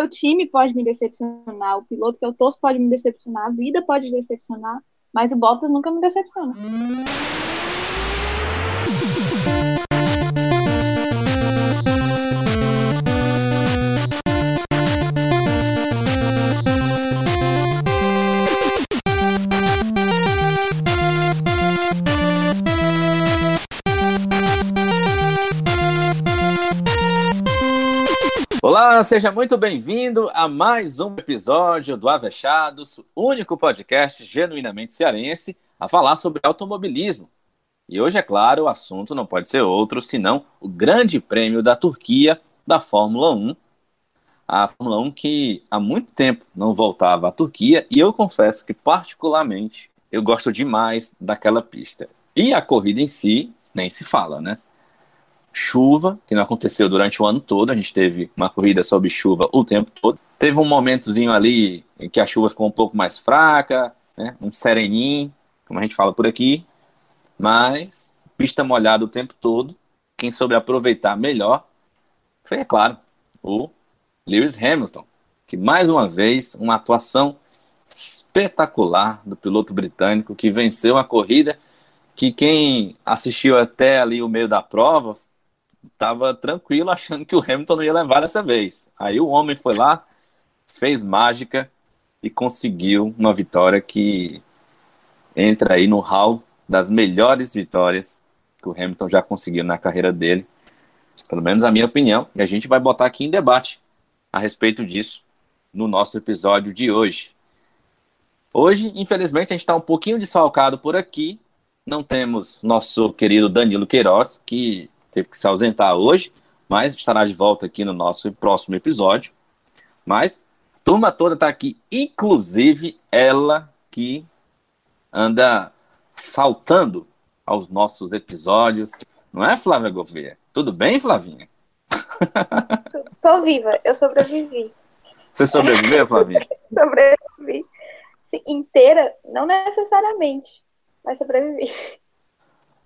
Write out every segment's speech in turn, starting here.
meu time pode me decepcionar, o piloto que eu torço pode me decepcionar, a vida pode decepcionar, mas o Bottas nunca me decepciona. Olá, seja muito bem-vindo a mais um episódio do Avechados, único podcast genuinamente cearense a falar sobre automobilismo. E hoje, é claro, o assunto não pode ser outro senão o Grande Prêmio da Turquia da Fórmula 1. A Fórmula 1 que há muito tempo não voltava à Turquia e eu confesso que, particularmente, eu gosto demais daquela pista. E a corrida em si, nem se fala, né? Chuva, que não aconteceu durante o ano todo, a gente teve uma corrida sob chuva o tempo todo. Teve um momentozinho ali em que a chuva ficou um pouco mais fraca, né, um sereninho, como a gente fala por aqui, mas pista molhada o tempo todo. Quem soube aproveitar melhor foi, é claro, o Lewis Hamilton, que mais uma vez, uma atuação espetacular do piloto britânico que venceu a corrida que quem assistiu até ali o meio da prova estava tranquilo achando que o Hamilton não ia levar dessa vez. Aí o homem foi lá, fez mágica e conseguiu uma vitória que entra aí no hall das melhores vitórias que o Hamilton já conseguiu na carreira dele. Pelo menos a minha opinião. E a gente vai botar aqui em debate a respeito disso no nosso episódio de hoje. Hoje, infelizmente, a gente está um pouquinho desfalcado por aqui. Não temos nosso querido Danilo Queiroz, que teve que se ausentar hoje, mas estará de volta aqui no nosso próximo episódio. Mas a turma toda está aqui, inclusive ela que anda faltando aos nossos episódios. Não é, Flávia Gouveia? Tudo bem, Flavinha? Tô viva, eu sobrevivi. Você sobreviveu, Flavinha? sobrevivi. Sim, inteira, não necessariamente, mas sobrevivi.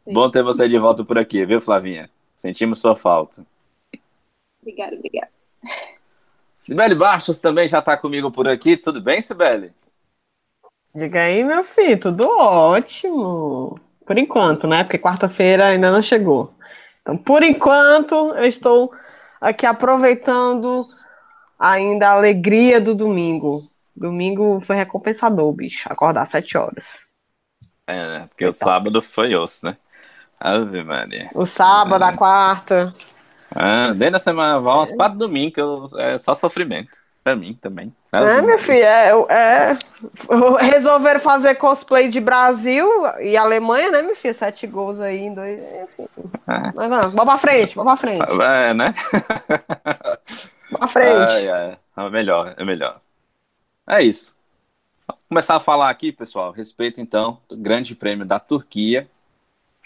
Bom ter você de volta por aqui, viu, Flavinha? Sentimos sua falta. Obrigada, obrigada. Sibeli Bastos também já está comigo por aqui. Tudo bem, Sibeli? Diga aí, meu filho, tudo ótimo. Por enquanto, né? Porque quarta-feira ainda não chegou. Então, por enquanto, eu estou aqui aproveitando ainda a alegria do domingo. Domingo foi recompensador, bicho. Acordar às sete horas. É, né? Porque o sábado foi osso, né? Ave Maria. O sábado, a quarta. Ah, desde a semana, vai umas quatro domingos, que eu, é só sofrimento. Pra mim também. É, meu filho, é, é, resolveram fazer cosplay de Brasil e Alemanha, né, meu filho? Sete gols aí em dois. É. Mas vamos, vamos pra frente, vamos pra frente. É, né? Vamos pra frente. É, é, melhor, é melhor. É isso. Vamos começar a falar aqui, pessoal, a respeito então do Grande Prêmio da Turquia,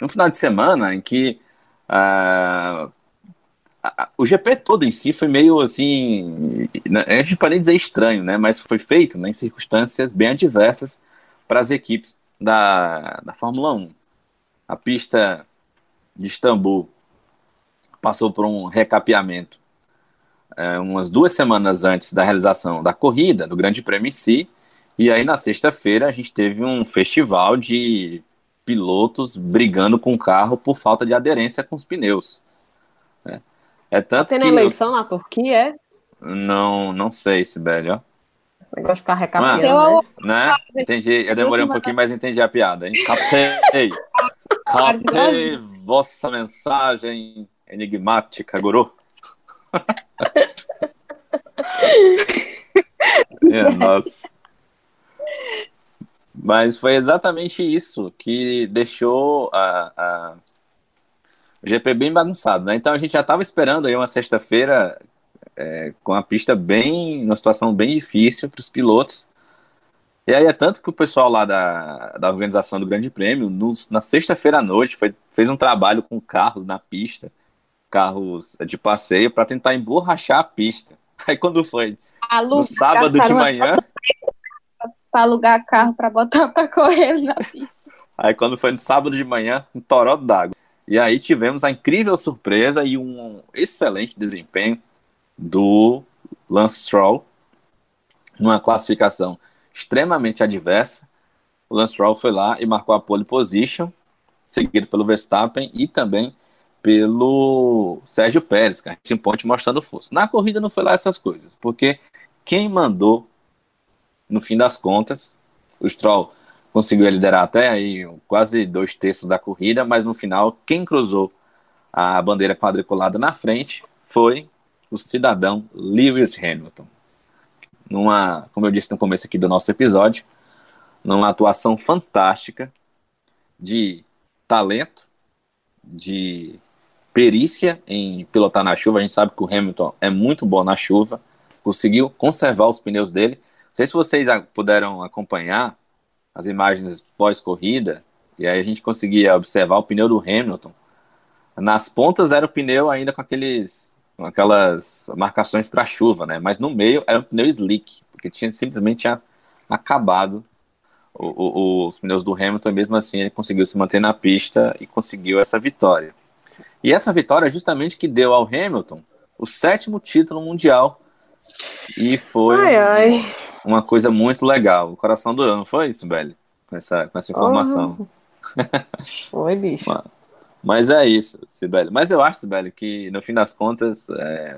um final de semana em que uh, o GP todo em si foi meio assim, né, a gente pode dizer estranho, né? Mas foi feito né, em circunstâncias bem adversas para as equipes da, da Fórmula 1. A pista de Istambul passou por um recapeamento é, umas duas semanas antes da realização da corrida, do Grande Prêmio em si, e aí na sexta-feira a gente teve um festival de pilotos brigando com o carro por falta de aderência com os pneus. É, é tanto Tem que eleição eu... na Turquia, é? Não, não sei, Sibeli, ó. Negócio de ficar recapeando, né? né? Entendi, eu demorei um pouquinho, mas entendi a piada, hein? Captei, captei vossa mensagem enigmática, guru. é, nossa. Mas foi exatamente isso que deixou a, a... o GP bem bagunçado, né? Então a gente já estava esperando aí uma sexta-feira é, com a pista bem, numa situação bem difícil para os pilotos. E aí é tanto que o pessoal lá da, da organização do Grande Prêmio, no, na sexta-feira à noite, foi, fez um trabalho com carros na pista, carros de passeio, para tentar emborrachar a pista. Aí quando foi no sábado de manhã para alugar carro para botar para correr na pista. Aí quando foi no sábado de manhã, um toró d'água. E aí tivemos a incrível surpresa e um excelente desempenho do Lance Stroll, numa classificação extremamente adversa. O Lance Stroll foi lá e marcou a pole position, seguido pelo Verstappen e também pelo Sérgio Pérez, cara, esse ponte mostrando força. Na corrida não foi lá essas coisas, porque quem mandou, no fim das contas, o Stroll conseguiu liderar até aí quase dois terços da corrida, mas no final, quem cruzou a bandeira quadriculada na frente foi o cidadão Lewis Hamilton. Numa, como eu disse no começo aqui do nosso episódio, numa atuação fantástica de talento, de perícia em pilotar na chuva. A gente sabe que o Hamilton é muito bom na chuva, conseguiu conservar os pneus dele. Sei se vocês puderam acompanhar as imagens pós-corrida, e aí a gente conseguia observar o pneu do Hamilton. Nas pontas era o pneu ainda com aqueles com aquelas marcações para chuva, né? Mas no meio era um pneu slick, porque tinha simplesmente tinha acabado o, o, os pneus do Hamilton, mesmo assim ele conseguiu se manter na pista e conseguiu essa vitória. E essa vitória é justamente que deu ao Hamilton o sétimo título mundial. E foi ai, ai. Uma coisa muito legal. O coração do ano, foi isso, Belly? Com essa, com essa informação. Oh. Foi, bicho. Mas, é isso, Sibeli. Mas eu acho, Sibeli, que no fim das contas, é,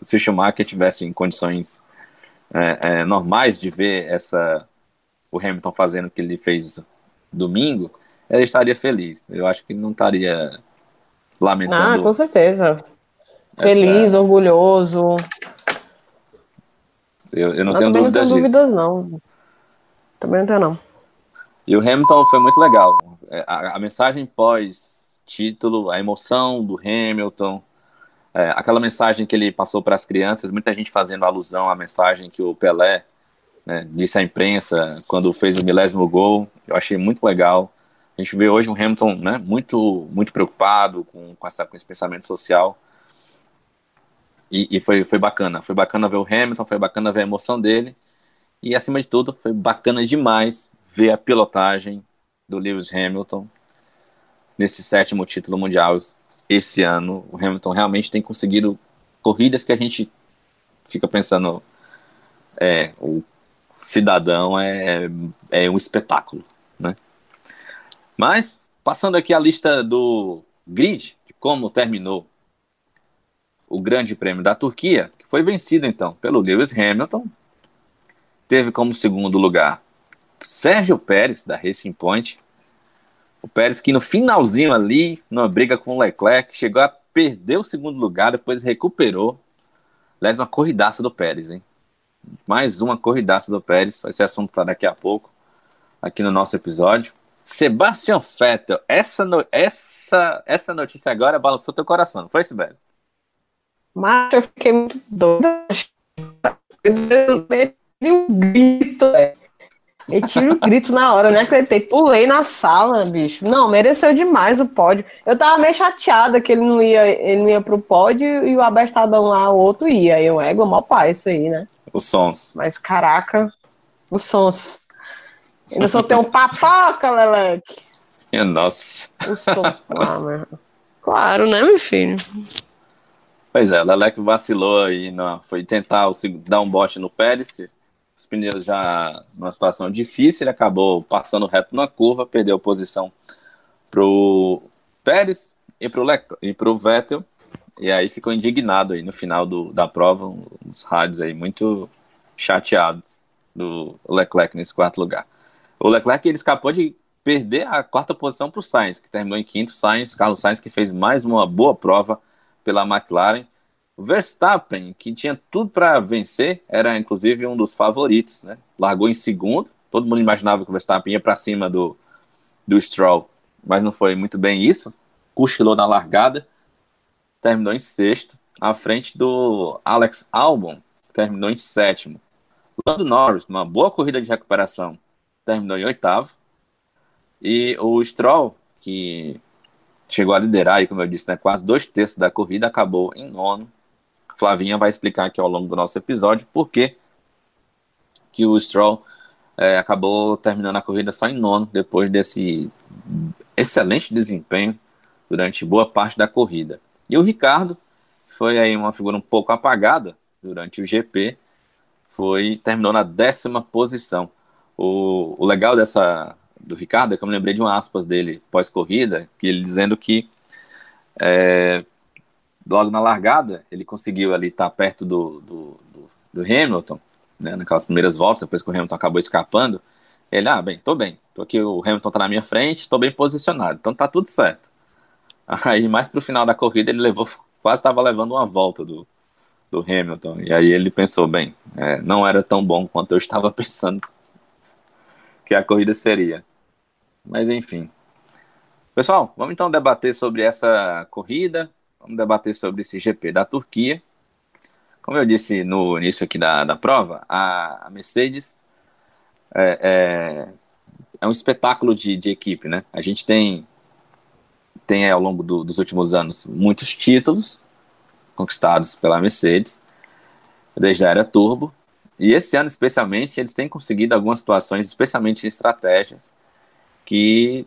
se o Schumacher tivesse em condições é, é, normais de ver essa o Hamilton fazendo o que ele fez domingo, ele estaria feliz. Eu acho que não estaria lamentando. Ah, com certeza. Feliz, essa... orgulhoso. Eu, eu não, tenho dúvidas não tenho dúvidas, não. Também não tenho, não. E o Hamilton foi muito legal. É, a, a mensagem pós-título, a emoção do Hamilton, é, aquela mensagem que ele passou para as crianças, muita gente fazendo alusão à mensagem que o Pelé né, disse à imprensa quando fez o milésimo gol. Eu achei muito legal. A gente vê hoje um Hamilton né, muito, muito preocupado com, com, essa, com esse pensamento social. E, e, foi, foi bacana. Foi bacana ver o Hamilton, foi bacana ver a emoção dele. E, acima de tudo, foi bacana demais ver a pilotagem do Lewis Hamilton nesse sétimo título mundial esse ano. O Hamilton realmente tem conseguido corridas que a gente fica pensando. É, o cidadão é, é um espetáculo, né? Mas, passando aqui a lista do grid, de como terminou o Grande Prêmio da Turquia, que foi vencido então pelo Lewis Hamilton, teve como segundo lugar Sérgio Pérez, da Racing Point. O Pérez que no finalzinho ali, numa briga com o Leclerc, chegou a perder o segundo lugar, depois recuperou. Aliás, uma corridaça do Pérez, hein? Mais uma corridaça do Pérez, vai ser assunto para daqui a pouco, aqui no nosso episódio. Sebastian Vettel, essa, no, essa, essa notícia agora balançou teu coração, não foi, Sibeli? Mas eu fiquei muito doida. Eu um grito. Eu tive um grito na hora, né? Acreditei. Pulei na sala, bicho. Não, mereceu demais o pódio. Eu tava meio chateada que ele não ia, ele não ia pro pódio e o abestadão lá, o outro ia. Eu, ego, mó pai, isso aí, né? Os sons. Mas, caraca, os sons. Ainda só tem um papoca, Leleque. Nossa. Os sons, claro, né, meu filho? Pois é, o Leleque vacilou aí, não, foi tentar o, dar um bote no Pérez, os pneus já numa situação difícil, ele acabou passando reto na curva, perdeu posição pro Pérez e pro, pro Vettel, e aí ficou indignado aí no final do, da prova, os rádios aí muito chateados do Leclerc nesse quarto lugar. O Leclerc ele escapou de perder a quarta posição para o Sainz, que terminou em quinto. Sainz, Carlos Sainz, que fez mais uma boa prova pela McLaren. Verstappen, que tinha tudo para vencer, era inclusive um dos favoritos, né? Largou em segundo. Todo mundo imaginava que o Verstappen ia para cima do, do Stroll, mas não foi muito bem isso. Cochilou na largada, terminou em sexto, à frente do Alex Albon, terminou em sétimo. Lando Norris, uma boa corrida de recuperação, terminou em oitavo. E o Stroll, que chegou a liderar, e como eu disse, né, quase dois terços da corrida, acabou em nono. Flavinha vai explicar aqui ao longo do nosso episódio por que, o Stroll é, acabou terminando a corrida só em nono, depois desse excelente desempenho durante boa parte da corrida. E o Ricardo foi aí uma figura um pouco apagada durante o GP, foi terminou na décima posição. O, o legal dessa do Ricardo é que eu me lembrei de uma aspas dele pós-corrida, que ele dizendo que é, logo na largada ele conseguiu ali estar perto do, do, do, do Hamilton, né, naquelas primeiras voltas, depois que o Hamilton acabou escapando. Ele, ah, bem, tô bem, tô aqui, o Hamilton tá na minha frente, tô bem posicionado, então tá tudo certo. Aí, mais pro final da corrida, ele levou, quase estava levando uma volta do, do Hamilton, e aí ele pensou, bem, é, não era tão bom quanto eu estava pensando que a corrida seria. Mas enfim. Pessoal, vamos então debater sobre essa corrida, vamos debater sobre esse GP da Turquia. Como eu disse no início aqui da, da prova, a, Mercedes é, é, é, um espetáculo de, de equipe, né? A gente tem, tem ao longo do, dos últimos anos muitos títulos conquistados pela Mercedes, desde a era turbo, e esse ano especialmente eles têm conseguido algumas situações, especialmente em estratégias, que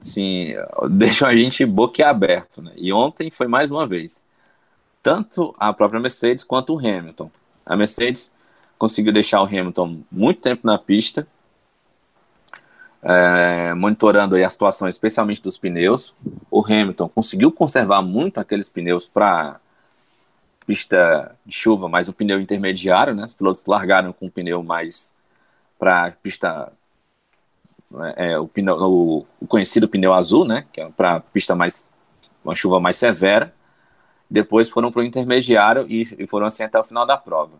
assim, deixam a gente boquiaberto, né? E ontem foi mais uma vez. Tanto a própria Mercedes quanto o Hamilton. A Mercedes conseguiu deixar o Hamilton muito tempo na pista, é, monitorando a situação, especialmente dos pneus. O Hamilton conseguiu conservar muito aqueles pneus para pista de chuva, mas um pneu intermediário, né? Os pilotos largaram com um pneu mais para pista é, é, o, pneu, o, o, conhecido pneu azul, né, que é para pista mais uma chuva mais severa. Depois foram para o intermediário e, e, foram assim até o final da prova.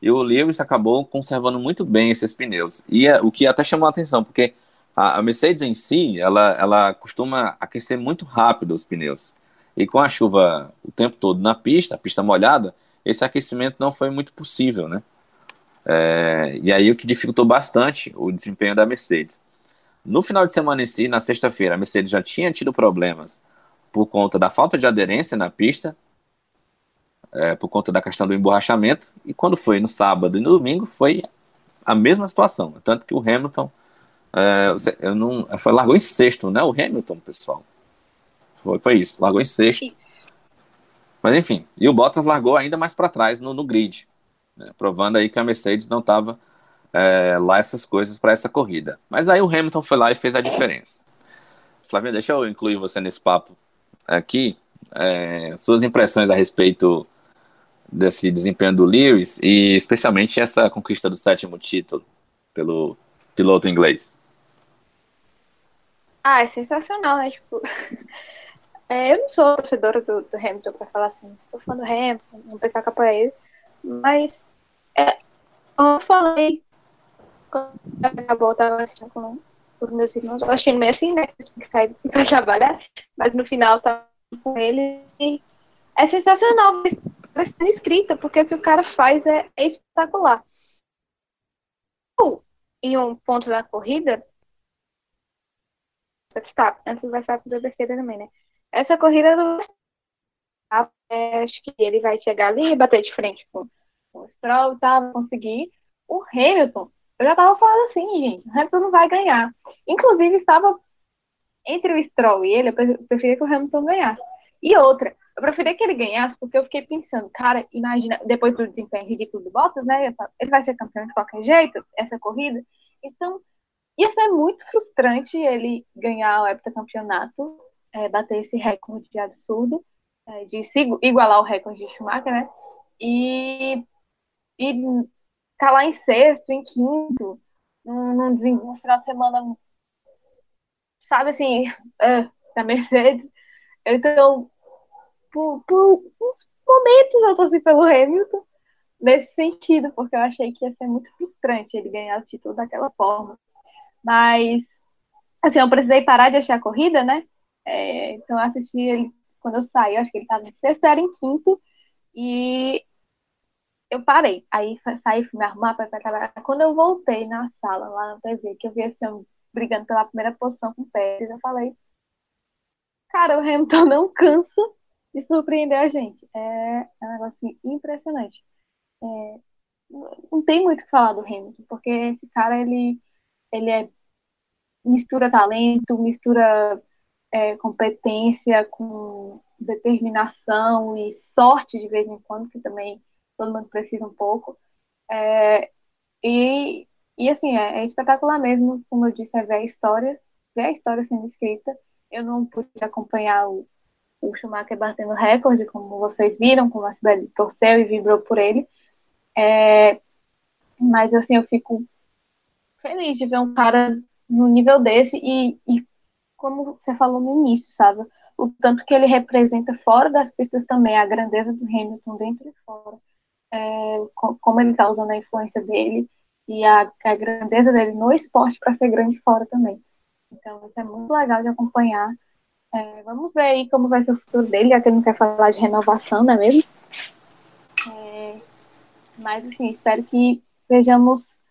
E o Lewis acabou conservando muito bem esses pneus. E é, o que até chamou a atenção, porque a, a, Mercedes em si, ela, ela costuma aquecer muito rápido os pneus. E com a chuva o tempo todo na pista, a pista molhada, esse aquecimento não foi muito possível, né? É, e aí o que dificultou bastante o desempenho da Mercedes. No final de semana em si, na sexta-feira, a Mercedes já tinha tido problemas por conta da falta de aderência na pista, é, por conta da questão do emborrachamento, e quando foi no sábado e no domingo, foi a mesma situação. Tanto que o Hamilton é, eu não, foi, largou em sexto, né? O Hamilton, pessoal. Foi, foi isso, largou em sexto. Isso. Mas enfim, e o Bottas largou ainda mais para trás no, no grid, né? provando aí que a Mercedes não estava é, lá essas coisas para essa corrida. Mas aí o Hamilton foi lá e fez a diferença. Flavinha, deixa eu incluir você nesse papo aqui. É, suas impressões a respeito desse desempenho do Lewis e especialmente essa conquista do sétimo título pelo piloto inglês. Ah, é sensacional, né? Tipo, é, eu não sou torcedora do, do Hamilton para falar assim, estou fã do Hamilton, um pessoal que apoia ele, mas é, como eu falei quando acabou, eu tava assistindo com os meus irmãos, eu meio assim, né? Que que sair pra trabalhar, mas no final tava com ele e é sensacional ver escrita, porque o que o cara faz é, é espetacular. Em um ponto da corrida, tá, antes do Verstappen da defesa também, né? Essa corrida do é, acho que ele vai chegar ali e bater de frente com, com o Stroll, tá? Conseguir. O Hamilton eu já tava falando assim, gente, Hamilton não vai ganhar. Inclusive, estava entre o Stroll e ele, eu preferia que o Hamilton ganhasse. E outra, eu preferia que ele ganhasse porque eu fiquei pensando, cara, imagina, depois do desempenho ridículo do Bottas, né? Ele vai ser campeão de qualquer jeito, essa corrida. Então, ia ser muito frustrante ele ganhar o heptacampeonato, é, bater esse recorde de absurdo, é, de igualar o recorde de Schumacher, né? E, e ficar lá em sexto, em quinto, num, num, final de semana, sabe assim, uh, da Mercedes. Então, por, por uns momentos eu torci pelo Hamilton nesse sentido, porque eu achei que ia ser muito frustrante ele ganhar o título daquela forma. Mas, assim, eu precisei parar de achar a corrida, né? É, então, eu assisti ele quando eu saí, eu acho que ele estava em sexto, era em quinto, e eu parei. Aí saí, fui me arrumar para trabalhar. Quando eu voltei na sala, lá na TV, que eu vi esse homem brigando pela primeira posição com o Pérez, eu falei, cara, o Hamilton não cansa de surpreender a gente. É, é um negócio impressionante. É, não tem muito o que falar do Hamilton, porque esse cara, ele, ele é mistura talento, mistura é, competência com determinação e sorte de vez em quando, que também todo mundo precisa um pouco. É, e, e assim, é, é, espetacular mesmo, como eu disse, é ver a história, ver a história sendo escrita. Eu não pude acompanhar o, o Schumacher batendo recorde, como vocês viram, como a Sibeli torceu e vibrou por ele. É, mas assim, eu fico feliz de ver um cara no nível desse e, e como você falou no início, sabe? O tanto que ele representa fora das pistas também, a grandeza do Hamilton dentro e fora. É, como ele está usando a influência dele e a, a grandeza dele no esporte para ser grande fora também. Então, isso é muito legal de acompanhar. É, vamos ver aí como vai ser o futuro dele, já que ele não quer falar de renovação, não é mesmo? É, mas, assim, espero que vejamos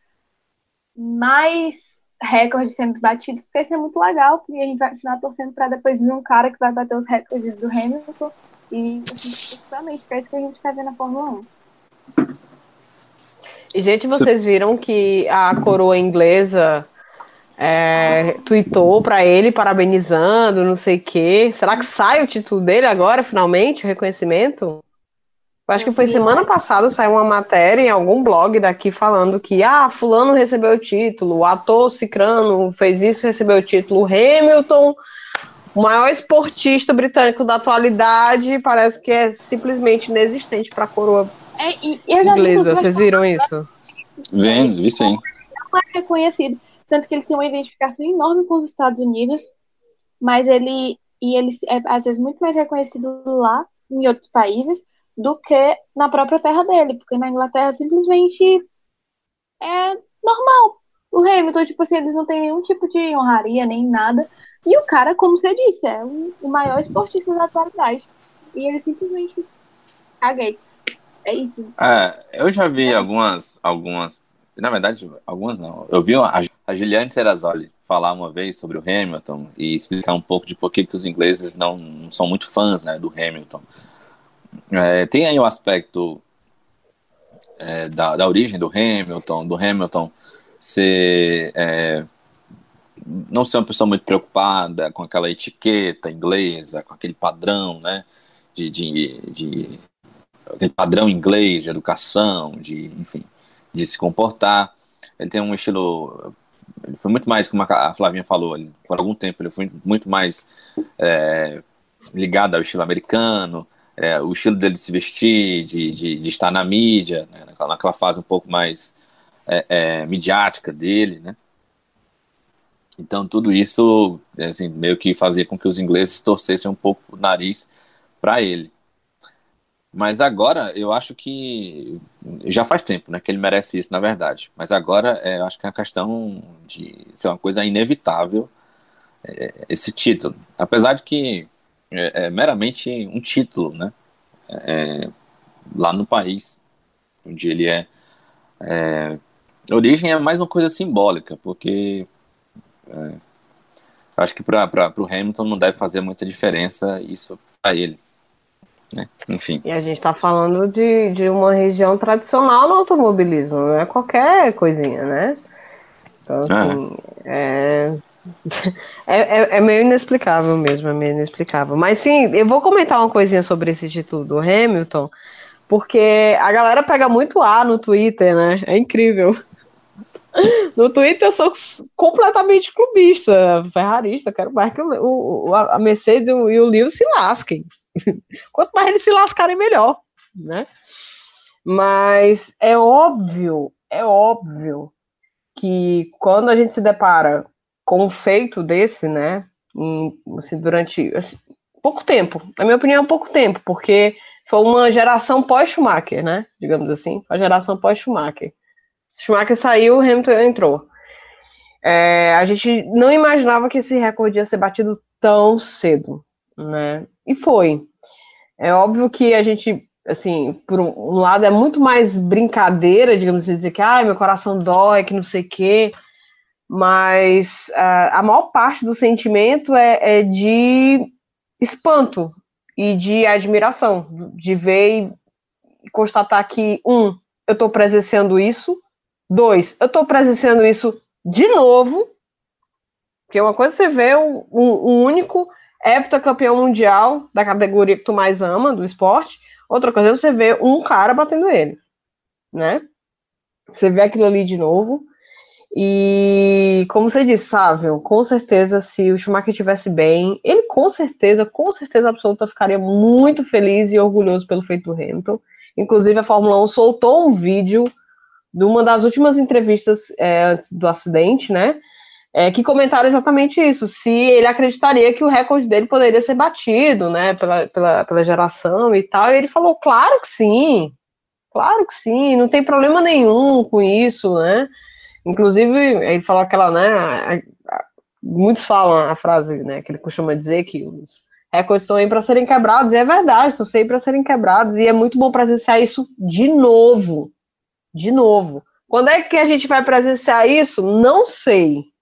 mais recordes sendo batidos, porque isso é muito legal, porque a gente vai continuar torcendo para depois vir um cara que vai bater os recordes do Hamilton e, assim, principalmente, é isso que a gente quer ver na Fórmula 1. E, gente, vocês viram que a coroa inglesa é, tweetou para ele parabenizando, não sei o quê. Será que sai o título dele agora, finalmente, o reconhecimento? Eu acho que foi semana passada, saiu uma matéria em algum blog daqui falando que, ah, fulano recebeu o título, o ator Cicrano fez isso, recebeu o título, Hamilton, o maior esportista britânico da atualidade, parece que é simplesmente inexistente para a coroa é, inglesa. Vocês viram isso? Vendo, vi sim. Não é reconhecido tanto que ele tem uma identificação enorme com os Estados Unidos, mas ele e ele é às vezes muito mais reconhecido lá em outros países do que na própria terra dele, porque na Inglaterra simplesmente é normal. O Hamilton, tipo assim, eles não têm nenhum tipo de honraria, nem nada. E o cara, como você disse, é o maior esportista da atualidade. E ele simplesmente caguei. É isso. É, eu já vi é algumas, algumas na verdade, algumas não. Eu vi a, a Giliane Serrazoli falar uma vez sobre o Hamilton e explicar um pouco de por que, que os ingleses não, não são muito fãs né, do Hamilton. É, tem aí o aspecto é, da, da origem do Hamilton, do Hamilton ser é, não ser uma pessoa muito preocupada com aquela etiqueta inglesa, com aquele padrão, né, de, de, de aquele padrão inglês de educação, de, enfim, de se comportar. Ele tem um estilo. Ele foi muito mais, como a Flavinha falou, ele, por algum tempo ele foi muito mais é, ligado ao estilo americano, é, o estilo dele de se vestir, de, de, de estar na mídia, né, naquela, naquela, fase um pouco mais é, é midiática dele, né? Então tudo isso assim, meio que fazia com que os ingleses torcessem um pouco o nariz para ele. Mas agora eu acho que já faz tempo, né, que ele merece isso, na verdade. Mas agora é, eu acho que é uma questão de ser uma coisa inevitável é, esse título, apesar de que é, é meramente um título, né, é, lá no país onde ele é, é. Origem é mais uma coisa simbólica, porque é, acho que para o Hamilton não deve fazer muita diferença isso para ele. Né? Enfim. E a gente está falando de, de uma região tradicional no automobilismo, não é qualquer coisinha, né? Então, ah. assim, é... É, é, é, meio inexplicável mesmo, é meio inexplicável. Mas sim, eu vou comentar uma coisinha sobre esse título do Hamilton, porque a galera pega muito A no Twitter, né? É incrível. No Twitter eu sou completamente clubista, ferrarista, quero mais que o, o a Mercedes e o, e o Lewis se lasquem. Quanto mais eles se lascarem, melhor, né? Mas é óbvio, é óbvio que quando a gente se depara com um feito desse, né, em, assim, durante assim, pouco tempo, na minha opinião, pouco tempo, porque foi uma geração pós-Schumacher, né, digamos assim, a geração pós-Schumacher. Schumacher saiu, Hamilton entrou. É, a gente não imaginava que esse recorde ia ser batido tão cedo, né? E foi. É óbvio que a gente, assim, por um lado é muito mais brincadeira, digamos assim, dizer que, ai, meu coração dói, que não sei o quê, mas uh, a maior parte do sentimento é, é, de espanto e de admiração, de ver e constatar que, um, eu estou presenciando isso, dois, eu estou presenciando isso de novo, porque uma coisa é você vê um, um único heptacampeão mundial da categoria que tu mais ama, do esporte. Outra coisa é você ver um cara batendo ele, né? Você vê aquilo ali de novo. E, como você disse, Sávio, com certeza, se o Schumacher estivesse bem, ele com certeza, com certeza absoluta, ficaria muito feliz e orgulhoso pelo feito do Hamilton. Inclusive, a Fórmula 1 soltou um vídeo de uma das últimas entrevistas é, antes do acidente, né? É, que comentaram exatamente isso, se ele acreditaria que o recorde dele poderia ser batido, né, pela, pela, pela geração e tal, e ele falou, claro que sim, claro que sim, não tem problema nenhum com isso, né, inclusive, ele falou aquela, né, muitos falam a frase, né, que ele costuma dizer que os recordes estão aí para serem quebrados, e é verdade, estão aí para serem quebrados, e é muito bom presenciar isso de novo, de novo. Quando é que a gente vai presenciar isso? Não sei.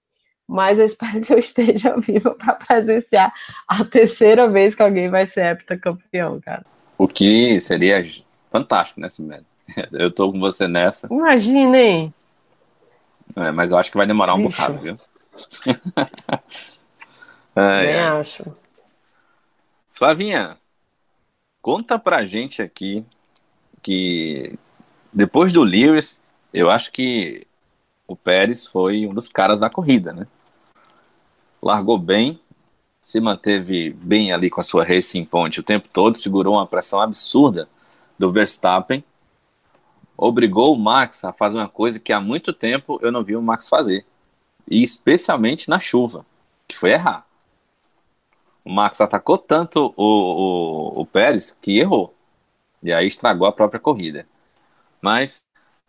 Mas eu espero que eu esteja viva para presenciar a terceira vez que alguém vai ser heptacampeão, cara. O que seria fantástico, né, Simone? Eu tô com você nessa. Imaginem. É, mas eu acho que vai demorar um Bicho. bocado, viu? é, Nem acho. Flavinha, conta pra gente aqui que depois do Lewis, eu acho que o Pérez foi um dos caras da corrida, né? Largou bem, se manteve bem ali com a sua Racing Point o tempo todo, segurou uma pressão absurda do Verstappen, obrigou o Max a fazer uma coisa que há muito tempo eu não vi o Max fazer, e especialmente na chuva, que foi errar. O Max atacou tanto o, o, o Pérez que errou, e aí estragou a própria corrida. Mas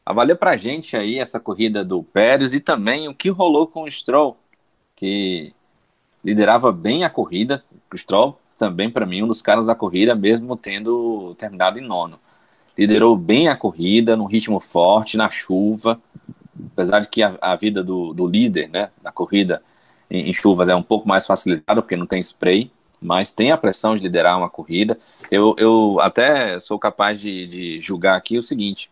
avalia pra gente aí essa corrida do Pérez e também o que rolou com o Stroll, que liderava bem a corrida. O Stroll também, para mim, um dos caras da corrida, mesmo tendo terminado em nono. Liderou bem a corrida, num ritmo forte, na chuva. Apesar de que a, a vida do, do, líder né, da corrida em, em chuvas é um pouco mais facilitada, porque não tem spray mas tem a pressão de liderar uma corrida. Eu, eu até sou capaz de, de julgar aqui o seguinte: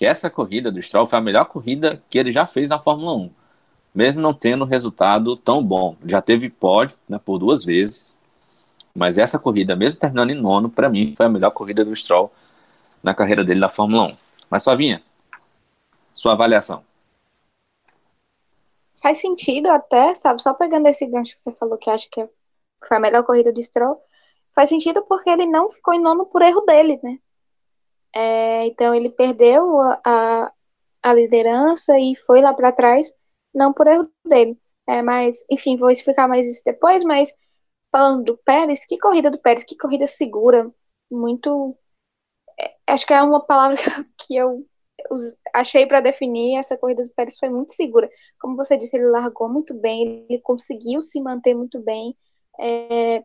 que essa corrida do Stroll foi a melhor corrida que ele já fez na Fórmula 1, mesmo não tendo resultado tão bom. Já teve pódio né, por duas vezes, mas essa corrida, mesmo terminando em nono, para mim foi a melhor corrida do Stroll na carreira dele na Fórmula 1. Mas, Flavinha, sua avaliação. Faz sentido até, sabe? Só pegando esse gancho que você falou que acha que foi a melhor corrida do Stroll, faz sentido porque ele não ficou em nono por erro dele, né? É, então ele perdeu a, a, a, liderança e foi lá para trás, não por erro dele. É, mas, enfim, vou explicar mais isso depois, mas falando do Pérez, que corrida do Pérez, que corrida segura, muito. É, acho que é uma palavra que eu achei para definir essa corrida do Pérez foi muito segura. Como você disse, ele largou muito bem, ele conseguiu se manter muito bem, é,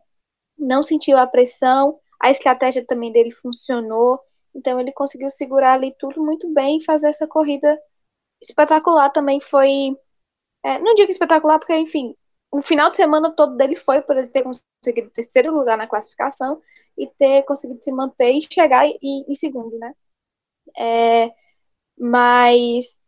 não sentiu a pressão, a estratégia também dele funcionou. Então ele conseguiu segurar ali tudo muito bem e fazer essa corrida espetacular também foi. É, não digo espetacular, porque, enfim, o final de semana todo dele foi para ele ter conseguido terceiro lugar na classificação e ter conseguido se manter e chegar em, em segundo, né? É, mas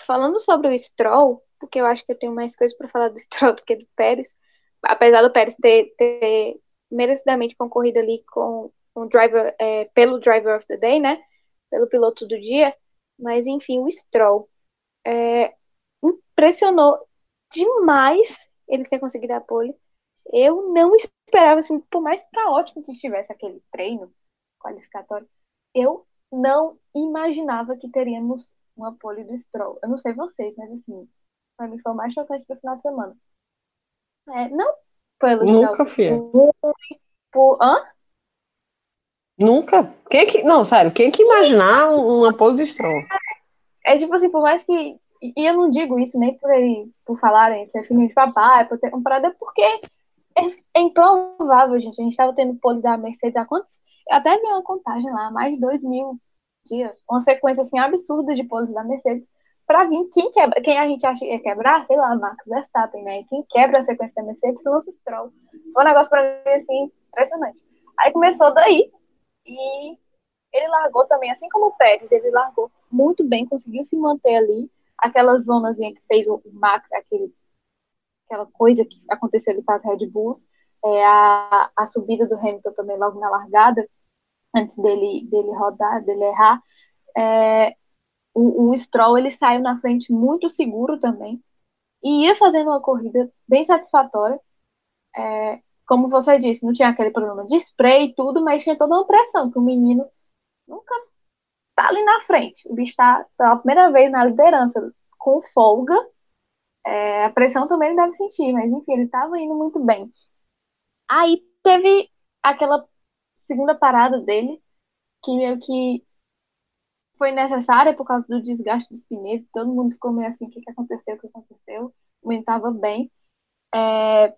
falando sobre o Stroll, porque eu acho que eu tenho mais coisas para falar do Stroll do que do Pérez, apesar do Pérez ter, ter merecidamente concorrido ali com um driver, é, pelo Driver of the Day, né? Pelo piloto do dia. Mas, enfim, o Stroll é, impressionou demais ele ter conseguido a pole. Eu não esperava, assim, por mais caótico que estivesse aquele treino qualificatório, eu não imaginava que teríamos uma pole do Stroll. Eu não sei vocês, mas assim, pra mim foi o mais chocante pro final de semana. É, não pelo Nunca, Stroll. Por, por, hã? Nunca. Quem é que. Não, sério, quem é que imaginar um, apoio do Stroll? É tipo assim, por mais que. E eu não digo isso nem por ele, por falarem ser filho de papai, por ter comprado, é porque é, é improvável, gente. A gente estava tendo pole da Mercedes há quantos? Eu até vi uma contagem lá, mais de dois mil dias. Uma sequência assim absurda de poles da Mercedes para vir quem quebra, quem a gente acha que ia quebrar, sei lá, Max Verstappen, né? Quem quebra a sequência da Mercedes os Stroll. Foi um negócio para mim assim impressionante. Aí começou daí, e ele largou também, assim como o Pérez, ele largou muito bem, conseguiu se manter ali. Aquela zonazinha que fez o Max, aquele, aquela coisa que aconteceu ali com as Red Bulls, é, a, a subida do Hamilton também logo na largada, antes dele, dele rodar, dele errar, é, o, o Stroll ele saiu na frente muito seguro também e ia fazendo uma corrida bem satisfatória. É, como você disse, não tinha aquele problema de spray e tudo, mas tinha toda uma pressão que o menino nunca tá ali na frente. O bicho tá pela primeira vez na liderança com folga. É, a pressão também ele deve sentir, mas enfim, ele estava indo muito bem. Aí teve aquela segunda parada dele, que meio que foi necessária por causa do desgaste dos pneus. Todo mundo ficou meio assim: o que, que aconteceu? O que aconteceu? O menino estava bem. É,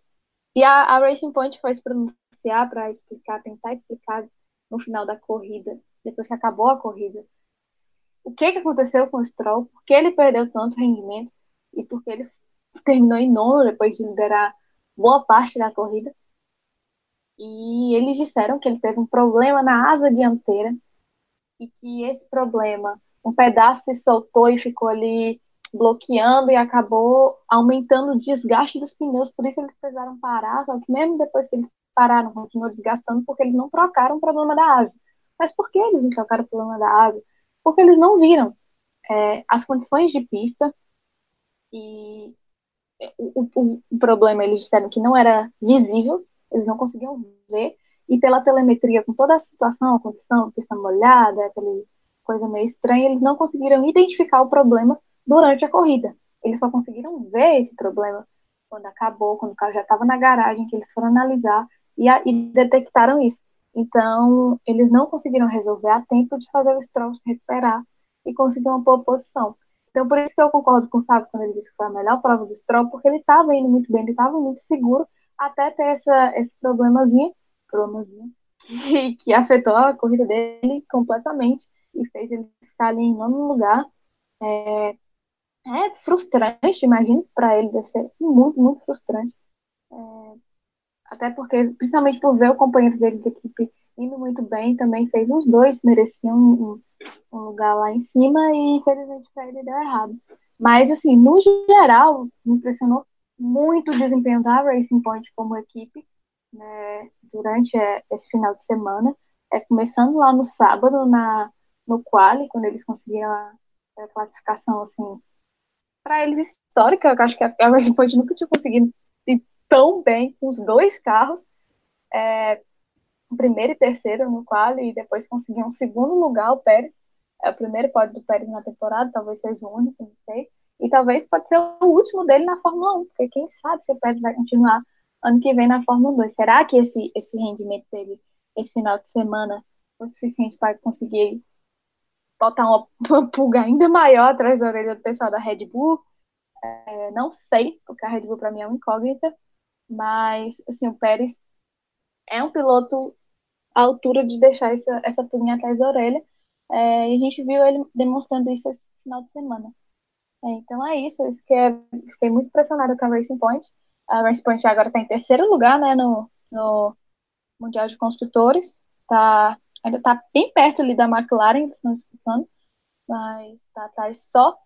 e a, a, Racing Point foi se pronunciar para explicar, tentar explicar no final da corrida, depois que acabou a corrida, o que, que aconteceu com o Stroll, por que ele perdeu tanto rendimento e por que ele terminou em nono depois de liderar boa parte da corrida. E eles disseram que ele teve um problema na asa dianteira e que esse problema, um pedaço se soltou e ficou ali bloqueando e acabou aumentando o desgaste dos pneus, por isso eles precisaram parar, só que mesmo depois que eles pararam, continuou desgastando porque eles não trocaram o problema da asa. Mas por que eles não trocaram o problema da asa? Porque eles não viram é, as condições de pista e o, o, o, problema eles disseram que não era visível, eles não conseguiam ver, e pela telemetria, com toda a situação, a condição, pista molhada, aquela coisa meio estranha, eles não conseguiram identificar o problema durante a corrida. Eles só conseguiram ver esse problema quando acabou, quando o carro já estava na garagem, que eles foram analisar e, a, e, detectaram isso. Então, eles não conseguiram resolver a tempo de fazer o Stroll se recuperar e conseguir uma boa posição. Então, por isso que eu concordo com o Sábio quando ele disse que foi a melhor prova do Stroll, porque ele estava indo muito bem, ele estava muito seguro, até ter essa, esse problemazinho, problemazinho que, que afetou a corrida dele completamente e fez ele ficar ali em nono lugar. É, é frustrante, imagino, para ele deve ser muito, muito frustrante. É, até porque, principalmente por ver o companheiro dele de equipe indo muito bem, também fez os dois mereciam um, um lugar lá em cima e infelizmente para ele deu errado. Mas, assim, no geral, me impressionou muito o desempenho da Racing Point como equipe né, durante é, esse final de semana. É, começando lá no sábado, na, no quali, quando eles conseguiram a, a classificação, assim, para eles histórica. Eu acho que a Racing Point nunca tinha conseguido ir tão bem com os dois carros. É, primeiro e terceiro no qual e depois conseguiu um segundo lugar o Pérez. É o primeiro pódio do Pérez na temporada, talvez seja o único, não sei. E talvez pode ser o último dele na Fórmula 1, porque quem sabe se o Pérez vai continuar ano que vem na Fórmula 2. Será que esse, esse rendimento dele, esse final de semana, foi suficiente para conseguir botar uma, uma pulga ainda maior atrás da orelha do pessoal da Red Bull? É, não sei, porque a Red Bull para mim é uma incógnita, mas assim, o Pérez é um piloto à altura de deixar essa, essa pulguinha atrás da orelha. É, e a gente viu ele demonstrando isso esse final de semana. É, então é isso, isso que é, fiquei muito impressionada com a Racing Point. A Racing Point agora está em terceiro lugar né, no, no Mundial de Construtores. Tá, ainda está bem perto ali da McLaren, que estão disputando, mas está atrás só,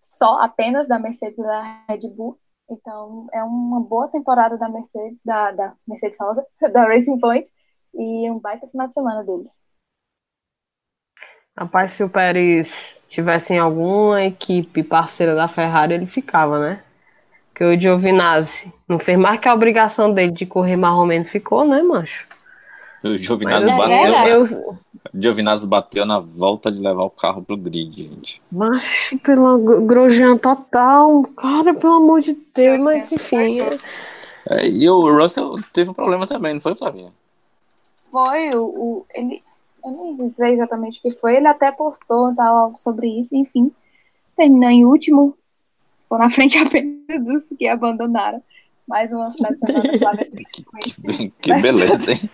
só apenas da Mercedes e da Red Bull. Então é uma boa temporada da Mercedes, da, da Mercedes Rosa, da Racing Point e um baita final de semana deles. Rapaz, se o Pérez tivesse em alguma equipe parceira da Ferrari, ele ficava, né? Porque o Giovinazzi não fez mais que a obrigação dele de correr mais ou menos, ficou, né, mancho? O Giovinazzi Mas, bateu. É, eu... Giovinazzi bateu na volta de levar o carro pro grid, gente. Mas pelo Grosjean total, cara, pelo amor de Deus, mas enfim. É, e o Russell teve um problema também, não foi, Flavinha? foi o, o, ele, eu nem sei exatamente o que foi, ele até postou tal sobre isso, enfim, terminou em último, ficou na frente apenas dos que abandonaram. Mais uma final de semana que, que beleza, hein?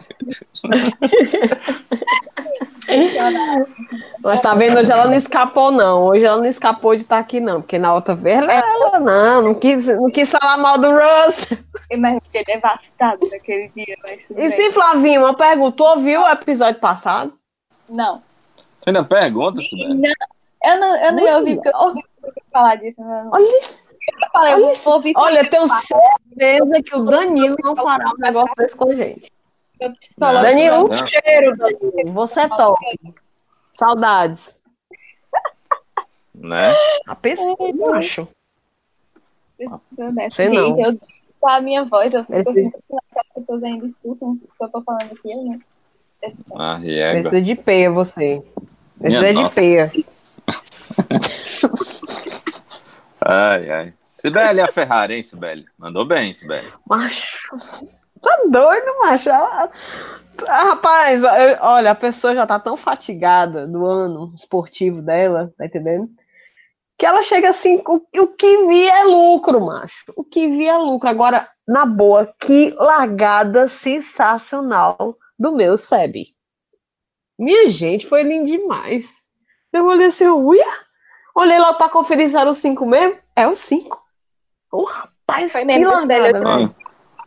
Mas tá vendo, hoje ela não escapou, não. Hoje ela não escapou de estar tá aqui, não. Porque na outra vez ela, ela não, não quis, não quis falar mal do Russ. Mas fiquei devastado naquele dia. e sim, Flavinho, uma pergunta. Tu ouviu o episódio passado? Não. Você ainda pergunta, Sibeli? Não, eu não, eu não ouvi porque eu ouvi falar disso. Não. Olha isso. Eu falei, olha, eu vou ouvir Olha, tenho, certeza que o Danilo não fará um negócio desse com a gente. Danilo, não. cheiro, Danilo. Você é top. Saudades. Né? A pessoa, eu acho. Sei não. Eu, com a minha voz, eu fico assim, que as pessoas ainda escutam o que eu tô falando aqui, né? Eu te peço. Ah. Precisa de peia, você. Precisa Minha de peia. Ai, ai. Sibeli, a Ferrari, hein, Sibeli? Mandou bem, Sibeli. Macho, tá doido, macho? Rapaz, olha, a pessoa já tá tão fatigada do ano esportivo dela, tá entendendo? Que ela chega assim, o, o que vi é lucro, macho. O que vi é lucro. Agora, na boa, que largada sensacional do meu Seb. Minha gente, foi lindo demais. Eu olhei assim, uia. Olhei lá pra conferir se era o 5 mesmo. É o 5. Ô, rapaz, Foi que mesmo, esse largada, velho- velho.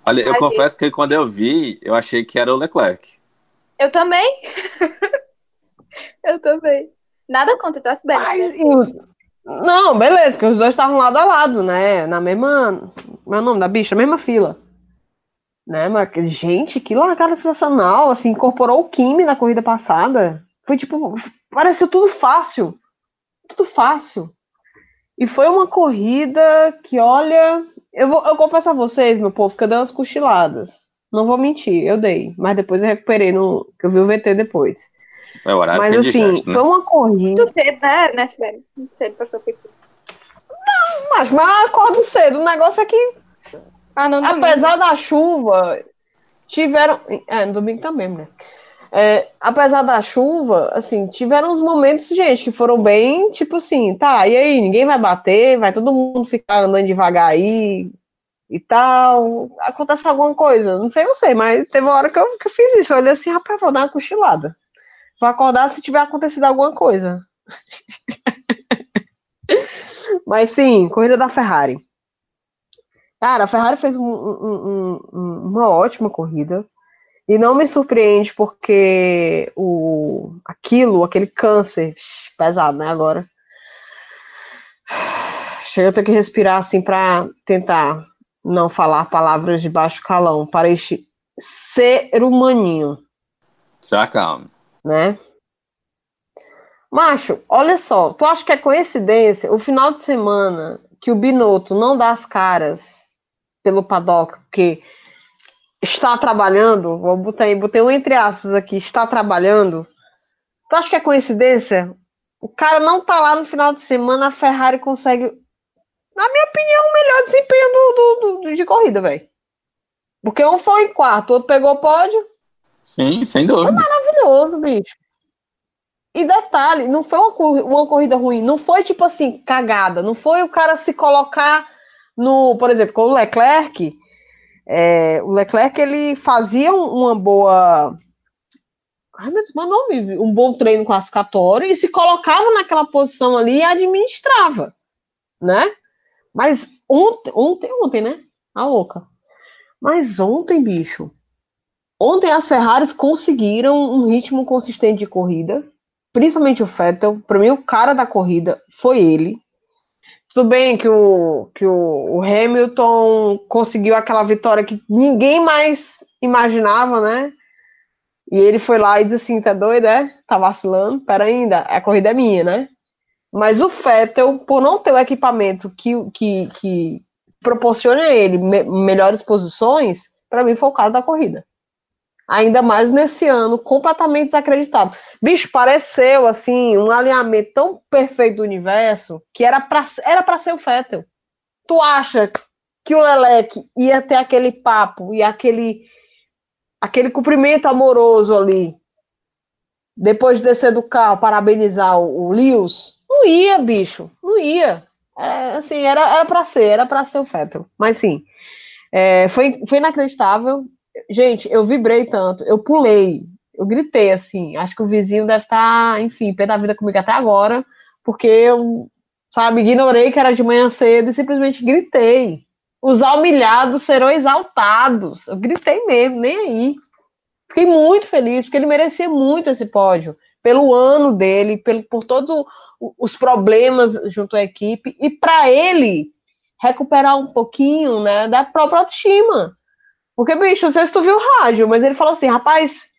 Olha, eu Ai, confesso que quando eu vi, eu achei que era o Leclerc. Eu também. eu também. Nada contra, tá? Mas, o- Não, beleza, porque os dois estavam lado a lado, né? Na mesma. Meu é nome da bicha, mesma fila. Né, mas, gente, que largada sensacional. Assim, incorporou o Kimi na corrida passada. Foi tipo. Pareceu tudo fácil. Tudo fácil. E foi uma corrida que, olha. Eu, vou, eu confesso a vocês, meu povo, que eu dei umas cochiladas. Não vou mentir, eu dei. Mas depois eu recuperei no. que eu vi o VT depois. É o horário Mas assim, né? foi uma corrida. Muito cedo, né, né, Sibeli? Muito cedo pra sofrer. Mas, mas eu acordo cedo. O negócio é que, Ah, não, domingo. apesar da chuva, tiveram. É, no domingo também, né? É, apesar da chuva, assim, tiveram uns momentos, gente, que foram bem, tipo assim, tá, e aí, ninguém vai bater, vai todo mundo ficar andando devagar aí e tal. Acontece alguma coisa, não sei você, mas teve uma hora que eu, que eu fiz isso. Eu olhei assim, rapaz, vou dar uma cochilada. Vou acordar se tiver acontecido alguma coisa. Mas sim, corrida da Ferrari. Cara, a Ferrari fez um- um- um- uma ótima corrida. E não me surpreende porque o aquilo, aquele câncer pesado, né, agora. Chega a ter que respirar assim para tentar não falar palavras de baixo calão para este ser humaninho Se acalme. né? Macho, olha só, tu acha que é coincidência o final de semana que o Binotto não dá as caras pelo paddock, porque está trabalhando, vou botar aí, botei um entre aspas aqui, está trabalhando. Tu acha que é coincidência? O cara não tá lá no final de semana, a Ferrari consegue, na minha opinião, o melhor desempenho do, do- do- de corrida, velho. Porque um foi em quarto, o outro pegou o pódio, Sim, sem dúvidas. maravilhoso, bicho. E detalhe, não foi uma, uma corrida ruim, não foi tipo assim, cagada, não foi o cara se colocar no, por exemplo, com o Leclerc, é, o Leclerc ele fazia um- uma boa, ai meu Deus, meu nome, um bom treino classificatório e se colocava naquela posição ali e administrava, né? Mas ontem, ontem, ontem, né? A louca. Mas ontem, bicho, Ontem as Ferraris conseguiram um ritmo consistente de corrida, principalmente o Vettel. Para mim, o cara da corrida foi ele. Tudo bem que o, que o, Hamilton conseguiu aquela vitória que ninguém mais imaginava, né? E ele foi lá e disse assim: tá doido, é? Tá vacilando? Pera ainda, a corrida é minha, né? Mas o Vettel, por não ter o equipamento que, que, que proporciona a ele me- melhores posições, para mim foi o cara da corrida ainda mais nesse ano, completamente desacreditado. Bicho, pareceu assim, um alinhamento tão perfeito do universo que era para era pra ser o Fettel. Tu acha que o Leleque ia ter aquele papo e aquele aquele cumprimento amoroso ali depois de descer do carro, parabenizar o, o Lewis? Não ia, bicho, não ia. É, assim, era era para ser, era para ser o Fettel. Mas sim, é, foi, foi inacreditável. Gente, eu vibrei tanto, eu pulei, eu gritei assim. Acho que o vizinho deve estar, enfim, pé da vida comigo até agora, porque eu, sabe, ignorei que era de manhã cedo e simplesmente gritei. Os humilhados serão exaltados. Eu gritei mesmo, nem aí. Fiquei muito feliz, porque ele merecia muito esse pódio, pelo ano dele, pelo, por todos os problemas junto à equipe, e para ele recuperar um pouquinho, né, da própria autoestima. Porque, bicho, não sei se tu viu o rádio, mas ele falou assim, rapaz,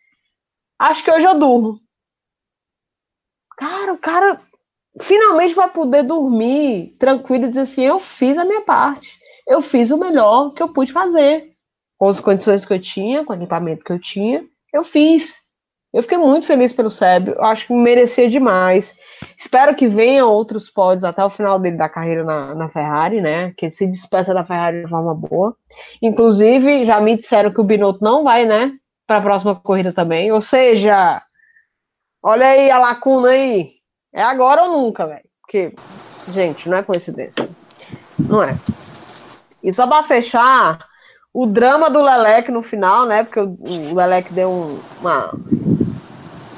acho que hoje eu durmo. Cara, o cara finalmente vai poder dormir tranquilo e dizer assim, eu fiz a minha parte. Eu fiz o melhor que eu pude fazer. Com as condições que eu tinha, com o equipamento que eu tinha, eu fiz. Eu fiquei muito feliz pelo Sérgio, eu acho que merecia demais. Espero que venham outros pódios até o final dele da carreira na, na Ferrari, né? Que ele se despeça da Ferrari de forma boa. Inclusive, já me disseram que o Binotto não vai, né? Para a próxima corrida também. Ou seja, olha aí a lacuna aí. É agora ou nunca, velho. Porque, gente, não é coincidência. Não é. E só para fechar, o drama do Leleque no final, né? Porque o Leleque deu um, uma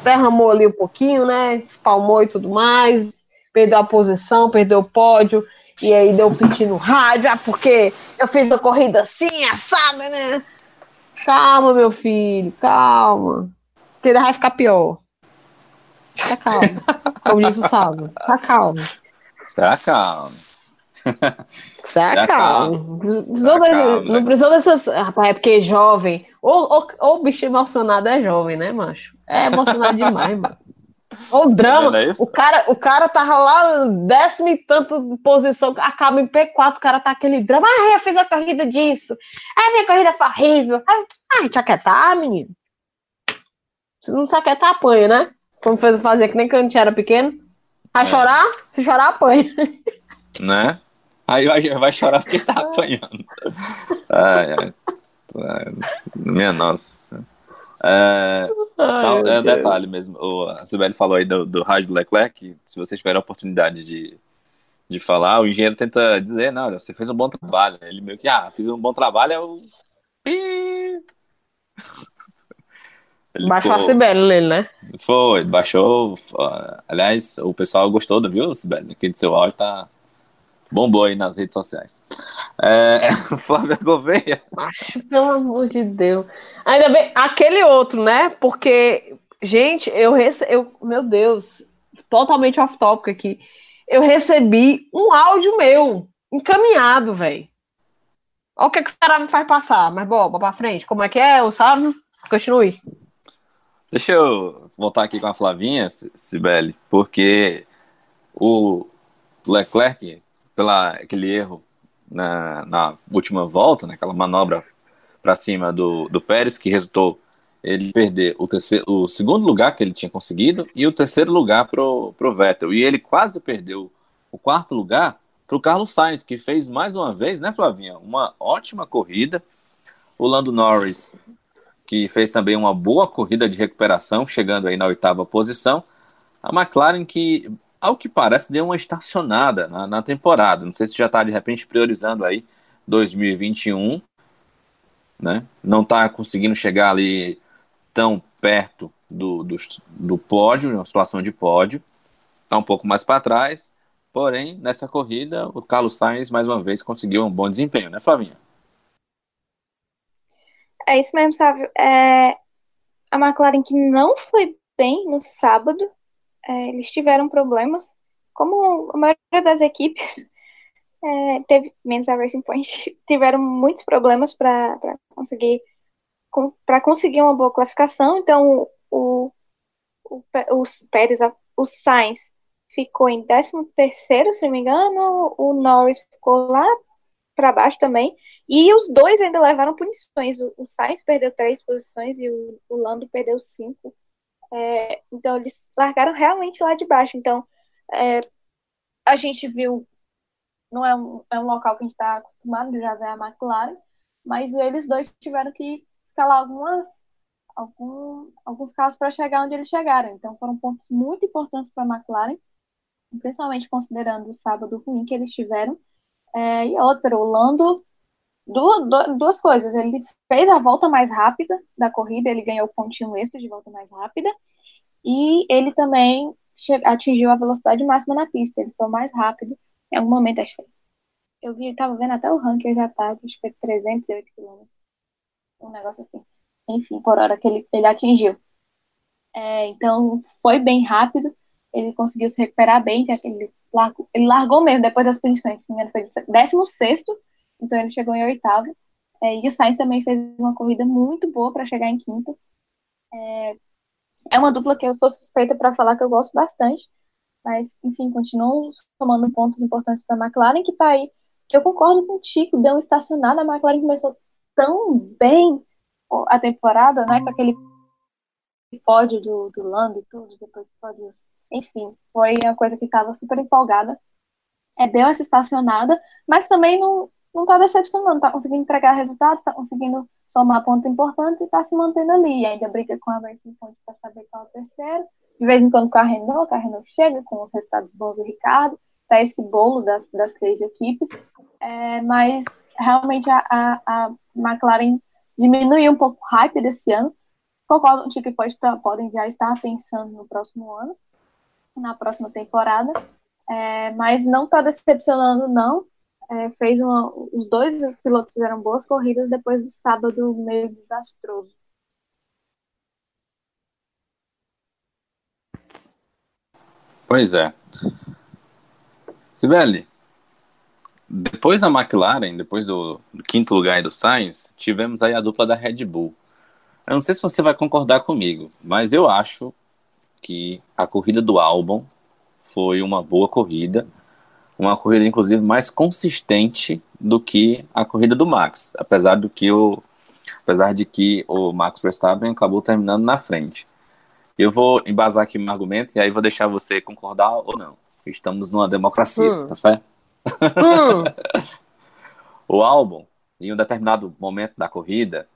derramou ali um pouquinho, né? Espalmou e tudo mais, perdeu a posição, perdeu o pódio, e aí deu um piti no rádio, ah, porque eu fiz a corrida assim, assada, né? Calma, meu filho, calma. Porque ainda vai ficar pior. Fica calmo. Como disse o Salvo. Tá calmo. Está calmo. Está calmo. Não precisou dessas. Rapaz, é porque é jovem. Ou, ou, ou o bicho emocionado é jovem, né, macho? É emocionado demais, mano. O drama, é o cara, o cara tava lá décimo e tanto posição, acaba em P4, o cara tá aquele drama, ah, eu fiz a corrida disso, ah, minha corrida foi horrível, ah, gente aquietar, menino. Se não se aquietar, apanha, né? Como fez fazer que nem quando a gente era pequeno. Vai é. chorar? Se chorar, apanha. Né? Aí vai, vai chorar porque tá apanhando. Ai, ai. Minha nossa. É, Ai, é um detalhe mesmo. O, a Sibeli falou aí do, do rádio do Leclerc. Se vocês tiverem a oportunidade de, de falar, o engenheiro tenta dizer: não, você fez um bom trabalho. Ele meio que, ah, fiz um bom trabalho, é o. Baixou ficou... a Sibeli nele, né? Foi, baixou. Aliás, o pessoal gostou, viu, Sibeli? Aquele seu áudio tá, bombou aí nas redes sociais. É, Flávia Gouveia. Acho, pelo amor de Deus. Ainda bem, aquele outro, né? Porque, gente, eu recebi. Eu, meu Deus, totalmente off-topic aqui. Eu recebi um áudio meu encaminhado, velho. Olha o que, que o cara me faz passar. Mas, bom, pra frente. Como é que é, o Sávio? Continue. Deixa eu voltar aqui com a Flavinha, Sibeli, porque o Leclerc pela aquele erro na, na última volta, naquela né, manobra para cima do, do Pérez, que resultou ele perder o, terceiro, o segundo lugar que ele tinha conseguido e o terceiro lugar para o Vettel. E ele quase perdeu o quarto lugar para o Carlos Sainz, que fez mais uma vez, né, Flavinha? Uma ótima corrida. O Lando Norris, que fez também uma boa corrida de recuperação, chegando aí na oitava posição. A McLaren, que ao que parece, deu uma estacionada na, na temporada. Não sei se já está de repente priorizando aí 2021, né? Não está conseguindo chegar ali tão perto do, do, do pódio, uma situação de pódio. Está um pouco mais para trás. Porém, nessa corrida, o Carlos Sainz mais uma vez conseguiu um bom desempenho, né, Flavinha? É isso mesmo, sabe? É, a McLaren que não foi bem no sábado, é, eles tiveram problemas, como a maioria das equipes é, teve, menos a Racing Point, tiveram muitos problemas para conseguir para conseguir uma boa classificação. Então, o, o, os Pérez, o Sainz ficou em 13 terceiro, se não me engano, o Norris ficou lá para baixo também, e os dois ainda levaram punições. O, o Sainz perdeu três posições e o, o Lando perdeu cinco. É, então, eles largaram realmente lá de baixo. Então, é, a gente viu, não é um, é um local que a gente está acostumado já ver a McLaren, mas eles dois tiveram que escalar algumas, algum, alguns carros para chegar onde eles chegaram. Então, foram pontos muito importantes para a McLaren, principalmente considerando o sábado ruim que eles tiveram. É, e outra, o Lando duas, duas coisas. Ele fez a volta mais rápida da corrida, ele ganhou o pontinho extra de volta mais rápida, e ele também atingiu a velocidade máxima na pista. Ele foi mais rápido em algum momento, acho que eu vi, tava vendo até o ranking já tá, acho que foi 308 km. Um negócio assim. Enfim, por hora que ele, ele atingiu. É, então, foi bem rápido. Ele conseguiu se recuperar bem, que ele largou, ele largou mesmo depois das punições. Foi 16, então ele chegou em oitavo. É, e o Sainz também fez uma corrida muito boa para chegar em quinto. É, é uma dupla que eu sou suspeita para falar que eu gosto bastante, mas, enfim, continuam tomando pontos importantes para a McLaren, que está aí, que eu concordo contigo, deu uma estacionada, a McLaren começou tão bem a temporada, né, com aquele pódio do, do Lando e tudo, depois pódio, enfim, foi uma coisa que estava super empolgada, é, deu essa estacionada, mas também não, não está decepcionando, está conseguindo entregar resultados, está conseguindo somar pontos importantes e está se mantendo ali. E ainda briga com a Racing Point para saber qual é o terceiro. De vez em quando com a Renault, a Renault chega com os resultados bons do Ricardo. Tá esse bolo das, das três equipes. É, mas realmente a, a, a, McLaren diminuiu um pouco o hype desse ano. Concordo contigo que pode tá, podem já estar pensando no próximo ano, na próxima temporada. É, mas não está decepcionando, não é, fez uma. Os dois pilotos fizeram boas corridas depois do sábado meio desastroso. Pois é. Sibeli, depois da McLaren, depois do, do, quinto lugar do Sainz, tivemos aí a dupla da Red Bull. Eu não sei se você vai concordar comigo, mas eu acho que a corrida do Albon foi uma boa corrida uma corrida inclusive mais consistente do que a corrida do Max, apesar do que o apesar de que o Max Verstappen acabou terminando na frente. Eu vou embasar aqui meu argumento e aí vou deixar você concordar ou não. Estamos numa democracia, hum. tá certo? Hum. o álbum, em um determinado momento da corrida,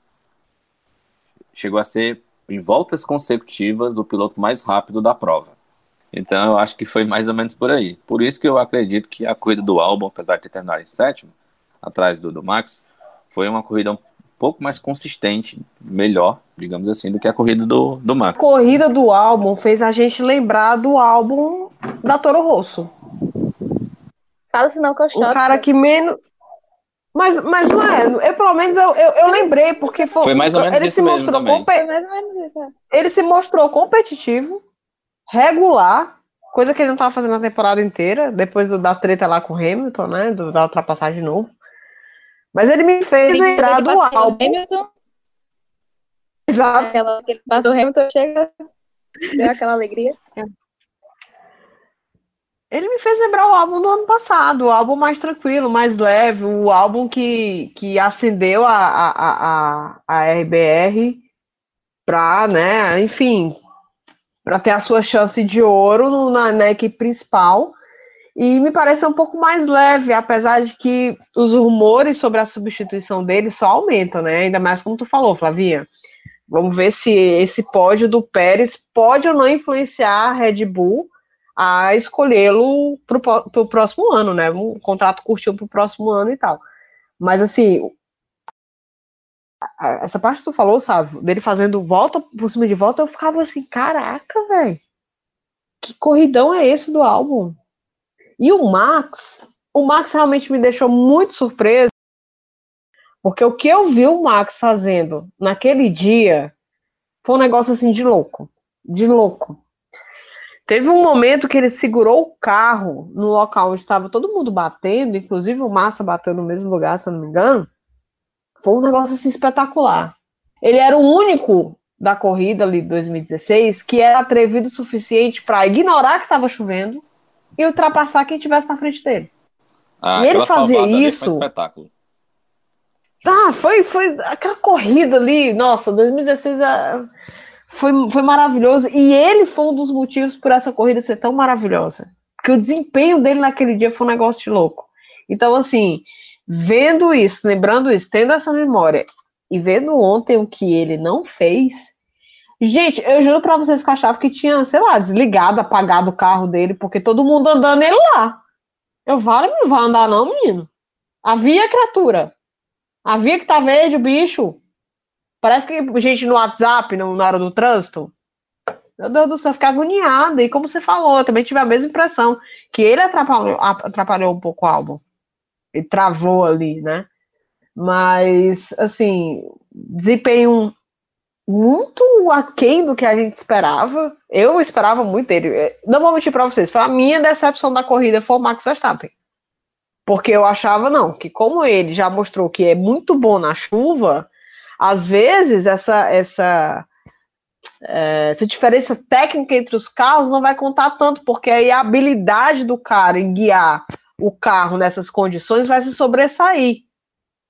chegou a ser, em voltas consecutivas, o piloto mais rápido da prova. Então eu acho que foi mais ou menos por aí. Por isso que eu acredito que a corrida do álbum, apesar de ter terminado em sétimo, atrás do, do Max, foi uma corrida um pouco mais consistente, melhor, digamos assim, do que a corrida do, do Max. A corrida do álbum fez a gente lembrar do álbum da Toro Rosso. Fala senão que eu choro. O cara que menos. Mas, mas não é, eu pelo menos eu, eu, eu lembrei, porque foi, foi mais ou menos ele isso se mostrou mesmo compet... mais ou menos isso, é. Ele se mostrou competitivo, regular, coisa que ele não estava fazendo a temporada inteira, depois do, da treta lá com o Hamilton, né? Do, da ultrapassagem novo. Mas ele me fez Sim, lembrar do álbum. Hamilton. Exato. Aquela, que ele passou o Hamilton, chega, deu aquela alegria. Ele me fez lembrar o álbum do ano passado, o álbum mais tranquilo, mais leve, o álbum que, que acendeu a, a, a, a RBR para, né, enfim, para ter a sua chance de ouro na, na, equipe principal. E me parece um pouco mais leve, apesar de que os rumores sobre a substituição dele só aumentam, né? Ainda mais como tu falou, Flavinha. Vamos ver se esse pódio do Pérez pode ou não influenciar a Red Bull a escolhê-lo para o próximo ano, né? Um contrato curtinho para o próximo ano e tal. Mas assim, essa parte que tu falou, sabe, dele fazendo volta por cima de volta, eu ficava assim, caraca, velho. Que corridão é esse do álbum? E o Max, o Max realmente me deixou muito surpreso, porque o que eu vi o Max fazendo naquele dia foi um negócio assim de louco, de louco. Teve um momento que ele segurou o carro no local onde estava todo mundo batendo, inclusive o Massa bateu no mesmo lugar, se eu não me engano. Foi um negócio assim espetacular. Ele era o único da corrida ali de 2016 que era atrevido o suficiente para ignorar que estava chovendo e ultrapassar quem estivesse na frente dele. Ah, e ele fazia isso. Foi um espetáculo. Tá, foi, foi aquela corrida ali, nossa, 2016 é, foi, foi maravilhoso. E ele foi um dos motivos por essa corrida ser tão maravilhosa. Porque o desempenho dele naquele dia foi um negócio de louco. Então, assim, Vendo isso, lembrando isso, tendo essa memória e vendo ontem o que ele não fez. Gente, eu juro pra vocês que achava que tinha, sei lá, desligado, apagado o carro dele, porque todo mundo andando ele lá. Eu, vale, não vai andar não, menino. Havia criatura. Havia que tá verde o bicho. Parece que gente no WhatsApp, no, na hora do trânsito. Meu Deus do céu, ficar agoniada. E como você falou, eu também tive a mesma impressão. Que ele atrapalhou, atrapalhou um pouco o álbum ele travou ali, né? Mas, assim, desempenho muito aquém do que a gente esperava. Eu esperava muito dele. É, não vou mentir para vocês, foi a minha decepção da corrida foi o Max Verstappen. Porque eu achava, não, que como ele já mostrou que é muito bom na chuva, às vezes essa, essa, é, essa diferença técnica entre os carros não vai contar tanto, porque aí a habilidade do cara em guiar o carro nessas condições vai se sobressair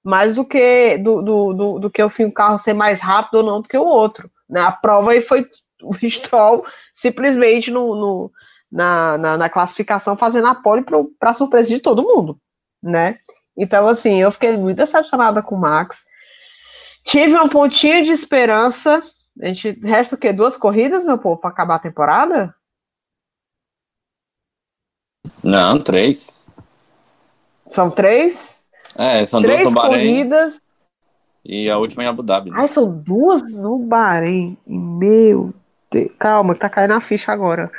mais do que do, do, do, do que o fim o carro ser mais rápido ou não do que o outro. Né? A prova aí foi o Stroll simplesmente no, no na, na, na, classificação fazendo a pole para surpresa de todo mundo, né? Então, assim, eu fiquei muito decepcionada com o Max. Tive um pontinho de esperança. A gente resta o quê? Duas corridas, meu povo, para acabar a temporada? Não, três. São três? É, são Três duas no Bahrein. corridas. E a última em Abu Dhabi. Né? Ai, são duas no Bahrein. Meu Deus. Calma, tá caindo a ficha agora.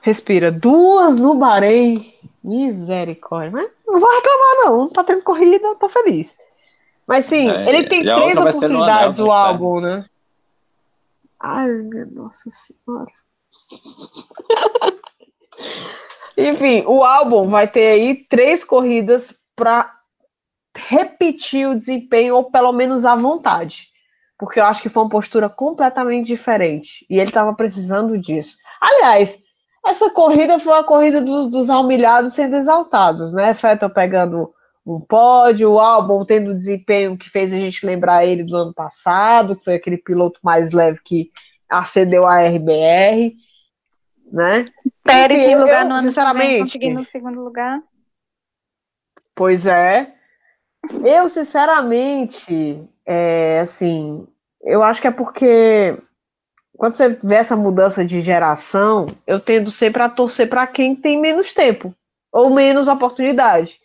Respira. Duas no Bahrein. Misericórdia. Mas não vou reclamar, não. Não tá tendo corrida, tô feliz. Mas sim, é, ele tem três oportunidades, anel, o álbum, né? Ai, minha nossa senhora. Enfim, o álbum vai ter aí três corridas para repetir o desempenho, ou pelo menos a vontade. Porque eu acho que foi uma postura completamente diferente. E ele estava precisando disso. Aliás, essa corrida foi a corrida do, dos humilhados sendo exaltados, né? Fettel pegando um pódio, o álbum tendo o desempenho que fez a gente lembrar ele do ano passado, que foi aquele piloto mais leve que acendeu a RBR, né? Pérez em lugar eu, no ano sinceramente, conseguindo o segundo lugar. Pois é. Eu, sinceramente, é, assim, eu acho que é porque quando você vê essa mudança de geração, eu tendo sempre a torcer para quem tem menos tempo ou menos oportunidade.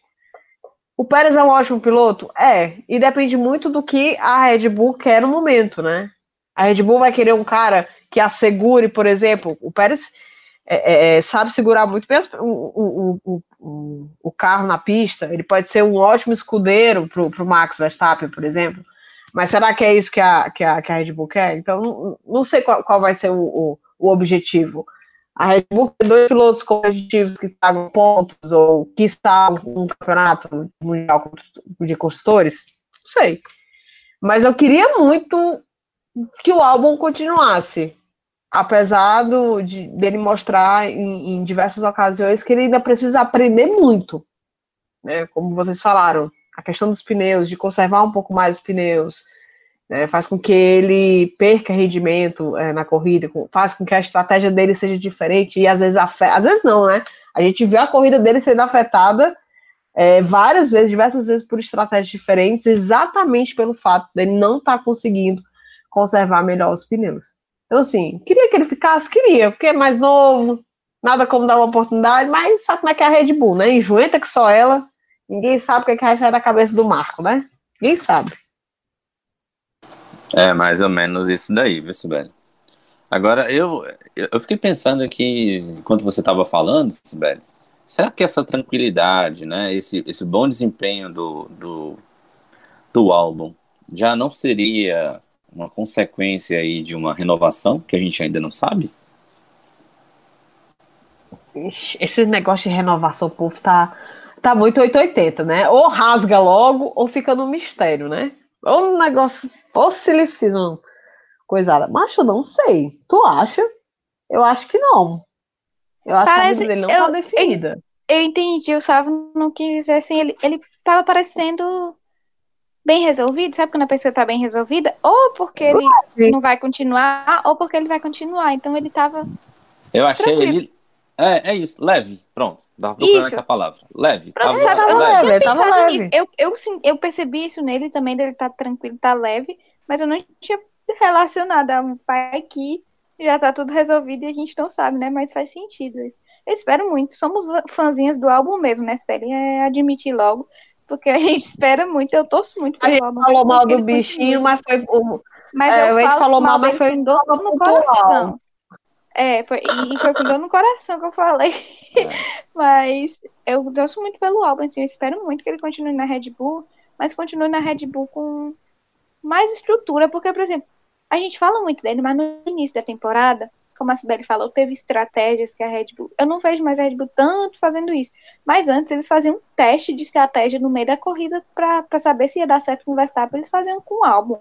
O Pérez é um ótimo piloto? É, e depende muito do que a Red Bull quer no momento, né? A Red Bull vai querer um cara que assegure, por exemplo, o Pérez é, é, é, sabe segurar muito bem o, o, o, o, carro na pista. Ele pode ser um ótimo escudeiro para o Max Verstappen, por exemplo. Mas será que é isso que a, que a, que a Red Bull quer? Então, não, não sei qual, qual vai ser o, objetivo. A Red Bull tem dois pilotos competitivos que pagam pontos, ou que está um campeonato mundial de construtores? Não sei. Mas eu queria muito que o álbum continuasse apesar do, de, dele mostrar em, em, diversas ocasiões que ele ainda precisa aprender muito, né? Como vocês falaram, a questão dos pneus, de conservar um pouco mais os pneus, né? faz com que ele perca rendimento é, na corrida, faz com que a estratégia dele seja diferente e às vezes afeta, às vezes não, né? A gente viu a corrida dele sendo afetada é, várias vezes, diversas vezes por estratégias diferentes, exatamente pelo fato dele não estar tá conseguindo conservar melhor os pneus. Então, assim, queria que ele ficasse, queria, porque é mais novo, nada como dar uma oportunidade, mas sabe como é que é a Red Bull, né? Enjoenta que só ela, ninguém sabe o que, é que vai sair da cabeça do Marco, né? Ninguém sabe. É, mais ou menos isso daí, viu, Sibeli? Agora, eu, eu fiquei pensando aqui, enquanto você estava falando, Sibeli, será que essa tranquilidade, né, esse, esse bom desempenho do, do, do álbum já não seria uma consequência aí de uma renovação que a gente ainda não sabe? Esse negócio de renovação, o povo tá, tá muito 880, né? Ou rasga logo, ou fica no mistério, né? Ou um negócio fossilicizam coisada. Mas eu não sei. Tu acha? Eu acho que não. Eu acho Parece, que a dele não tá eu, tá definida. Eu, eu entendi, o Sávio não quis dizer assim, ele, ele tava parecendo bem resolvido, sabe quando a pessoa tá bem resolvida? Ou porque ele não vai continuar, ou porque ele vai continuar. Então ele tava. Eu achei tranquilo. ele. É, é isso, leve. Pronto. Dá procurando aqui a palavra. Leve. Pronto, tava, sabe, eu não leve, tinha pensado leve. nisso. Eu, eu, sim, eu percebi isso nele também, dele tá tranquilo, tá leve, mas eu não tinha relacionado a um pai que já tá tudo resolvido e a gente não sabe, né? Mas faz sentido isso. Eu espero muito. Somos fãzinhas do álbum mesmo, né? Espere é admitir logo porque a gente espera muito, eu torço muito A gente falou mal do bichinho, mas foi. O, mas é, a gente falou mal, mas foi dor no coração. É, foi, e foi com dor no coração que eu falei. É. mas eu torço muito pelo álbum, assim, eu espero muito que ele continue na Red Bull, mas continue na Red Bull com mais estrutura, porque, por exemplo, a gente fala muito dele, mas no início da temporada, como a Sibeli falou, teve estratégias que a Red Bull. Eu não vejo mais a Red Bull tanto fazendo isso. Mas antes eles faziam um teste de estratégia no meio da corrida para saber se ia dar certo com o Verstappen. Eles faziam com o álbum.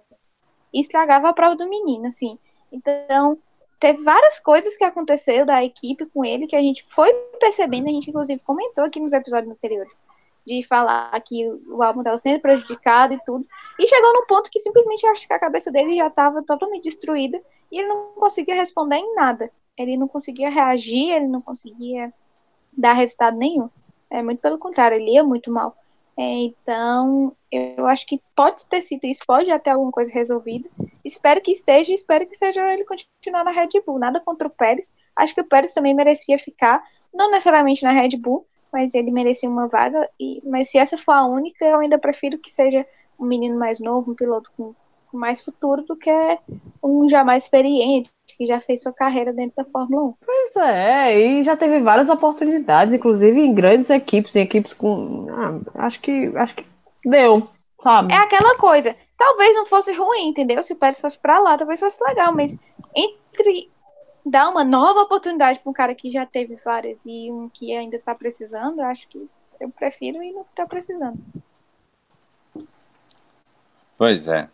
E estragava a prova do menino, assim. Então, teve várias coisas que aconteceram da equipe com ele que a gente foi percebendo, a gente inclusive comentou aqui nos episódios anteriores de falar que o álbum estava sendo prejudicado e tudo. E chegou num ponto que simplesmente acho que a cabeça dele já estava totalmente destruída e ele não conseguia responder em nada. Ele não conseguia reagir, ele não conseguia dar resultado nenhum. É muito pelo contrário, ele ia muito mal. É, então, eu acho que pode ter sido isso, pode ter alguma coisa resolvida. Espero que esteja, espero que seja ele continuar na Red Bull. Nada contra o Pérez. Acho que o Pérez também merecia ficar, não necessariamente na Red Bull, mas ele merecia uma vaga. E, mas se essa for a única, eu ainda prefiro que seja um menino mais novo, um piloto com mais futuro, do que um já mais experiente, que já fez sua carreira dentro da Fórmula 1. Pois é, e já teve várias oportunidades, inclusive em grandes equipes, em equipes com. Ah, acho que acho que deu, sabe? É aquela coisa. Talvez não fosse ruim, entendeu? Se o Pérez fosse pra lá, talvez fosse legal, mas entre dar uma nova oportunidade para um cara que já teve várias e um que ainda está precisando, acho que eu prefiro e não está precisando. Pois é.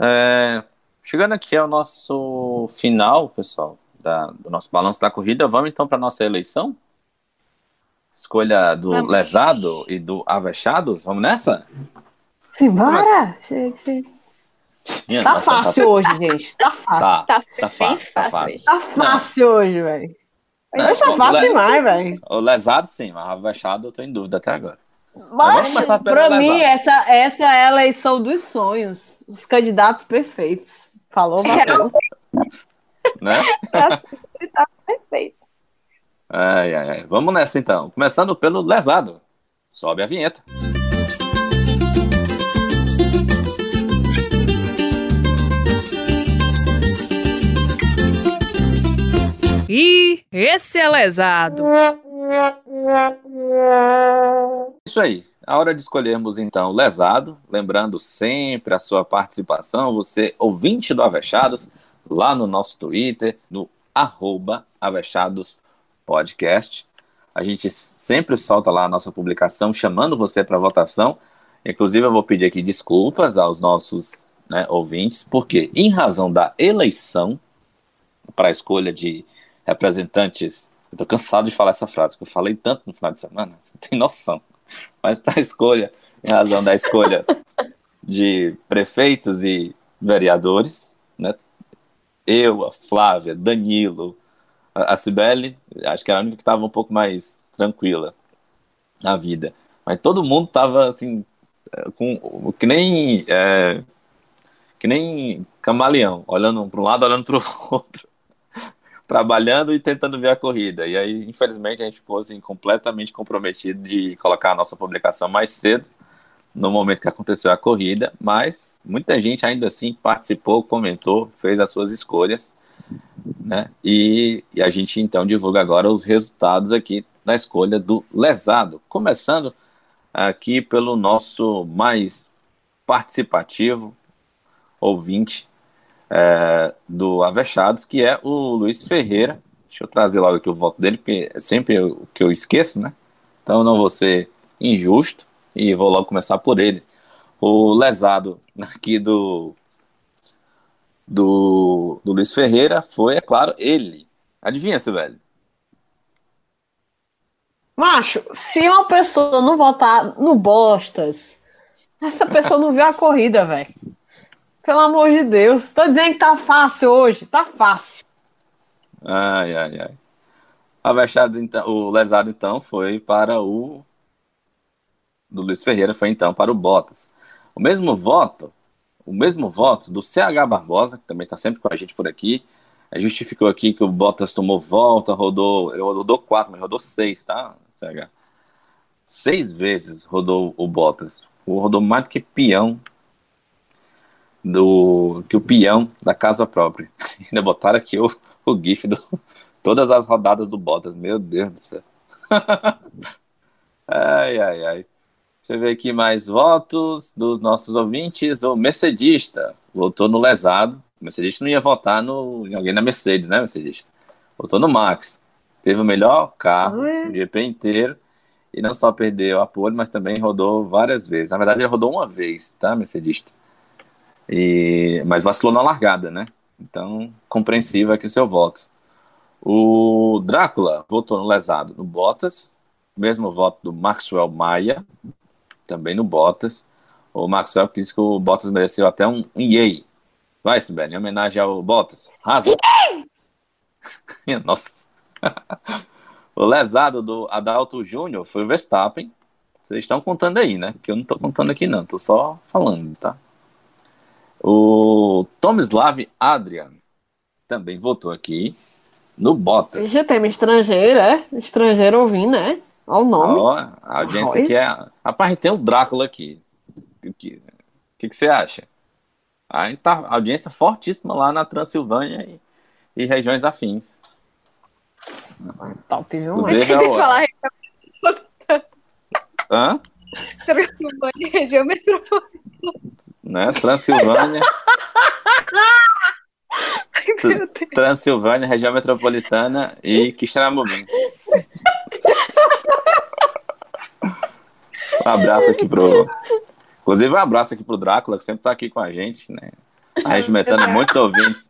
É. Chegando aqui ao nosso final, pessoal, da, do nosso balanço da corrida, vamos então para nossa eleição? Escolha do vamos. lesado e do avexado? Vamos nessa? Simbora! Chega, chega. Minha tá nossa, fácil tá... hoje, gente. Tá fácil. Tá, tá, tá fácil. Tá fácil, tá fácil hoje, velho. Hoje tá fácil demais, velho. O lesado, sim, mas o vexado eu tô em dúvida até agora. Mas, pra mim, essa, essa é a eleição dos sonhos. Os candidatos perfeitos. Falou, valeu. né? tá perfeito. Ai, ai, ai. Vamos nessa então. Começando pelo lesado. Sobe a vinheta. E esse é lesado. Isso aí. A hora de escolhermos então lesado, lembrando sempre a sua participação, você ouvinte do Avechados, lá no nosso Twitter, no arroba Avechados Podcast. A gente sempre solta lá a nossa publicação chamando você para votação. Inclusive, eu vou pedir aqui desculpas aos nossos né, ouvintes, porque em razão da eleição para a escolha de representantes. Eu tô cansado de falar essa frase, porque eu falei tanto no final de semana, você tem noção. Mas para a escolha, em razão da escolha de prefeitos e vereadores, né? Eu, a Flávia, Danilo, a Cibele, acho que era a única que estava um pouco mais tranquila na vida. Mas todo mundo estava assim, com que nem é, que nem camaleão, olhando para um lado, olhando para o outro trabalhando e tentando ver a corrida. E aí, infelizmente, a gente ficou assim, completamente comprometido de colocar a nossa publicação mais cedo, no momento que aconteceu a corrida, mas muita gente ainda assim participou, comentou, fez as suas escolhas, né? E, e a gente então divulga agora os resultados aqui da escolha do lesado, começando aqui pelo nosso mais participativo ouvinte, é, do Avechados, que é o Luiz Ferreira. Deixa eu trazer logo aqui o voto dele, porque é sempre o que eu esqueço, né? Então eu não vou ser injusto e vou logo começar por ele. O lesado aqui do, do, do Luiz Ferreira foi, é claro, ele. Adivinha, seu velho? Macho, se uma pessoa não votar no Bostas, essa pessoa não viu a corrida, velho. Pelo amor de Deus. Tô dizendo que tá fácil hoje. Tá fácil. Ai, ai, ai. A então, o lesado, então, foi para o. Do Luiz Ferreira foi então para o Bottas. O mesmo voto, o mesmo voto do CH Barbosa, que também está sempre com a gente por aqui, justificou aqui que o Bottas tomou volta, rodou, rodou quatro, mas rodou seis, tá, CH? Seis vezes rodou o Bottas. Rodou mais do que peão do que o peão da casa própria. Ainda botaram aqui o, o GIF do todas as rodadas do Bottas. Meu Deus do céu. ai, ai, ai. Deixa eu ver aqui mais votos dos nossos ouvintes. O Mercedista votou no lesado. O Mercedes não ia votar no, em alguém na Mercedes, né, Mercedes? Votou no Max. Teve o melhor carro o GP inteiro. E não só perdeu a pole, mas também rodou várias vezes. Na verdade, ele rodou uma vez, tá, Mercedes? E, mas vacilou na largada, né? Então, compreensível aqui o seu voto. O Drácula votou no lesado no Bottas, mesmo voto do Maxwell Maia, também no Bottas. O Maxwell disse que o Bottas mereceu até um, um yay. Vai, Sibeli, em homenagem ao Bottas. Rasa. Nossa. o lesado do Adalto Júnior foi o Verstappen. Vocês estão contando aí, né? Porque eu não estou contando aqui, não. Estou só falando, tá? O Tomislav Adrian também votou aqui no Bottas. Já tem estrangeiro, é? Estrangeiro ouvindo, né? Olha o nome. Ó, a audiência aqui é. Rapaz, a gente tem o Drácula aqui. O que, que, que você acha? Aí tá audiência fortíssima lá na Transilvânia e, e regiões afins. Top? Os Mas- Tem que falar Hã? Transilvânia, região metropolitana. Né? Transilvânia. Transilvânia, região metropolitana e Quixeramobim. Um abraço aqui pro. Inclusive, um abraço aqui pro Drácula, que sempre tá aqui com a gente, né? Arregimentando muitos ouvintes.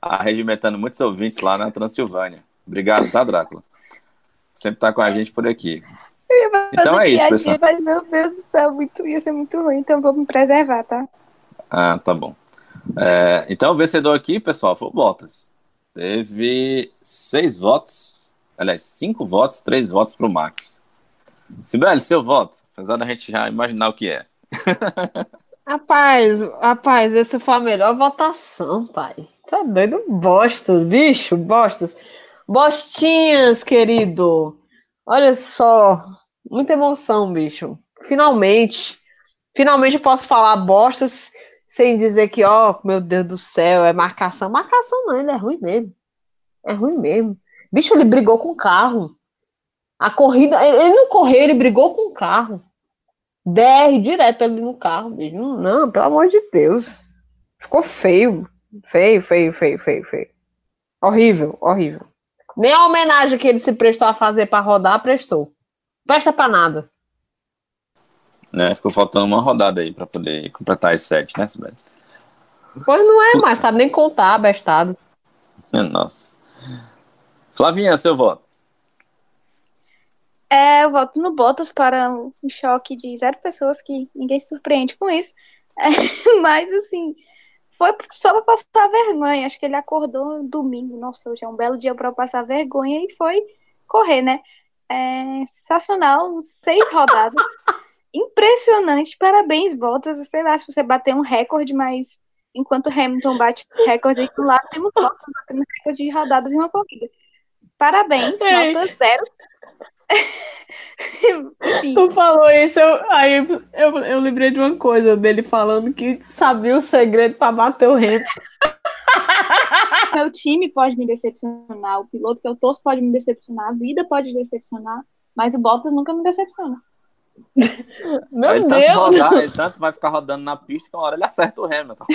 Arregimentando muitos ouvintes lá na Transilvânia. Obrigado, tá, Drácula? Sempre tá com a gente por aqui. Então é isso, pessoal. Mas, meu Deus do céu, muito, ia ser muito ruim, então vou me preservar, tá? Ah, tá bom. É, então, o vencedor aqui, pessoal, foi o Bottas. Teve seis votos, aliás, cinco votos, três votos pro Max. Sibeli, seu voto, apesar da gente já imaginar o que é. Rapaz, rapaz, essa foi a melhor votação, pai. Tá doido? Bostas, bicho, bostas. Bostinhas, querido. Olha só, muita emoção, bicho. Finalmente, finalmente eu posso falar bostas sem dizer que, ó, meu Deus do céu, é marcação. Marcação não, ele é ruim mesmo. É ruim mesmo. Bicho, ele brigou com o carro. A corrida, ele não correu, ele brigou com o carro. DR direto ali no carro, bicho. Não, não, pelo amor de Deus. Ficou feio. Feio, feio, feio, feio, feio. Horrível, horrível. Nem a homenagem que ele se prestou a fazer pra rodar, prestou. Presta pra nada. Né? Ficou faltando uma rodada aí pra poder completar as sete, né, Sibeli? Pois não é mais, sabe nem contar, bestado. Nossa. Flavinha, seu voto. É, eu voto no Bottas para um choque de zero pessoas, que ninguém se surpreende com isso. É, mas, assim, foi só para passar vergonha. Acho que ele acordou no domingo. Nossa, hoje é um belo dia para eu passar vergonha e foi correr, né? É, sensacional, seis rodadas. Impressionante, parabéns, Bottas. Sei lá se você bater um recorde, mas enquanto Hamilton bate recorde do lado, temos Bottas batendo recorde de rodadas em uma corrida. Parabéns, Ei. nota zero. Enfim, Tu falou isso, eu, aí eu, eu lembrei de uma coisa dele falando que sabia o segredo pra bater o remo. meu time pode me decepcionar, o piloto que eu torço pode me decepcionar, a vida pode decepcionar, mas o Bottas nunca me decepciona. Meu ele tanto, Deus! rodar, ele tanto vai ficar rodando na pista que uma hora ele acerta o Hamilton.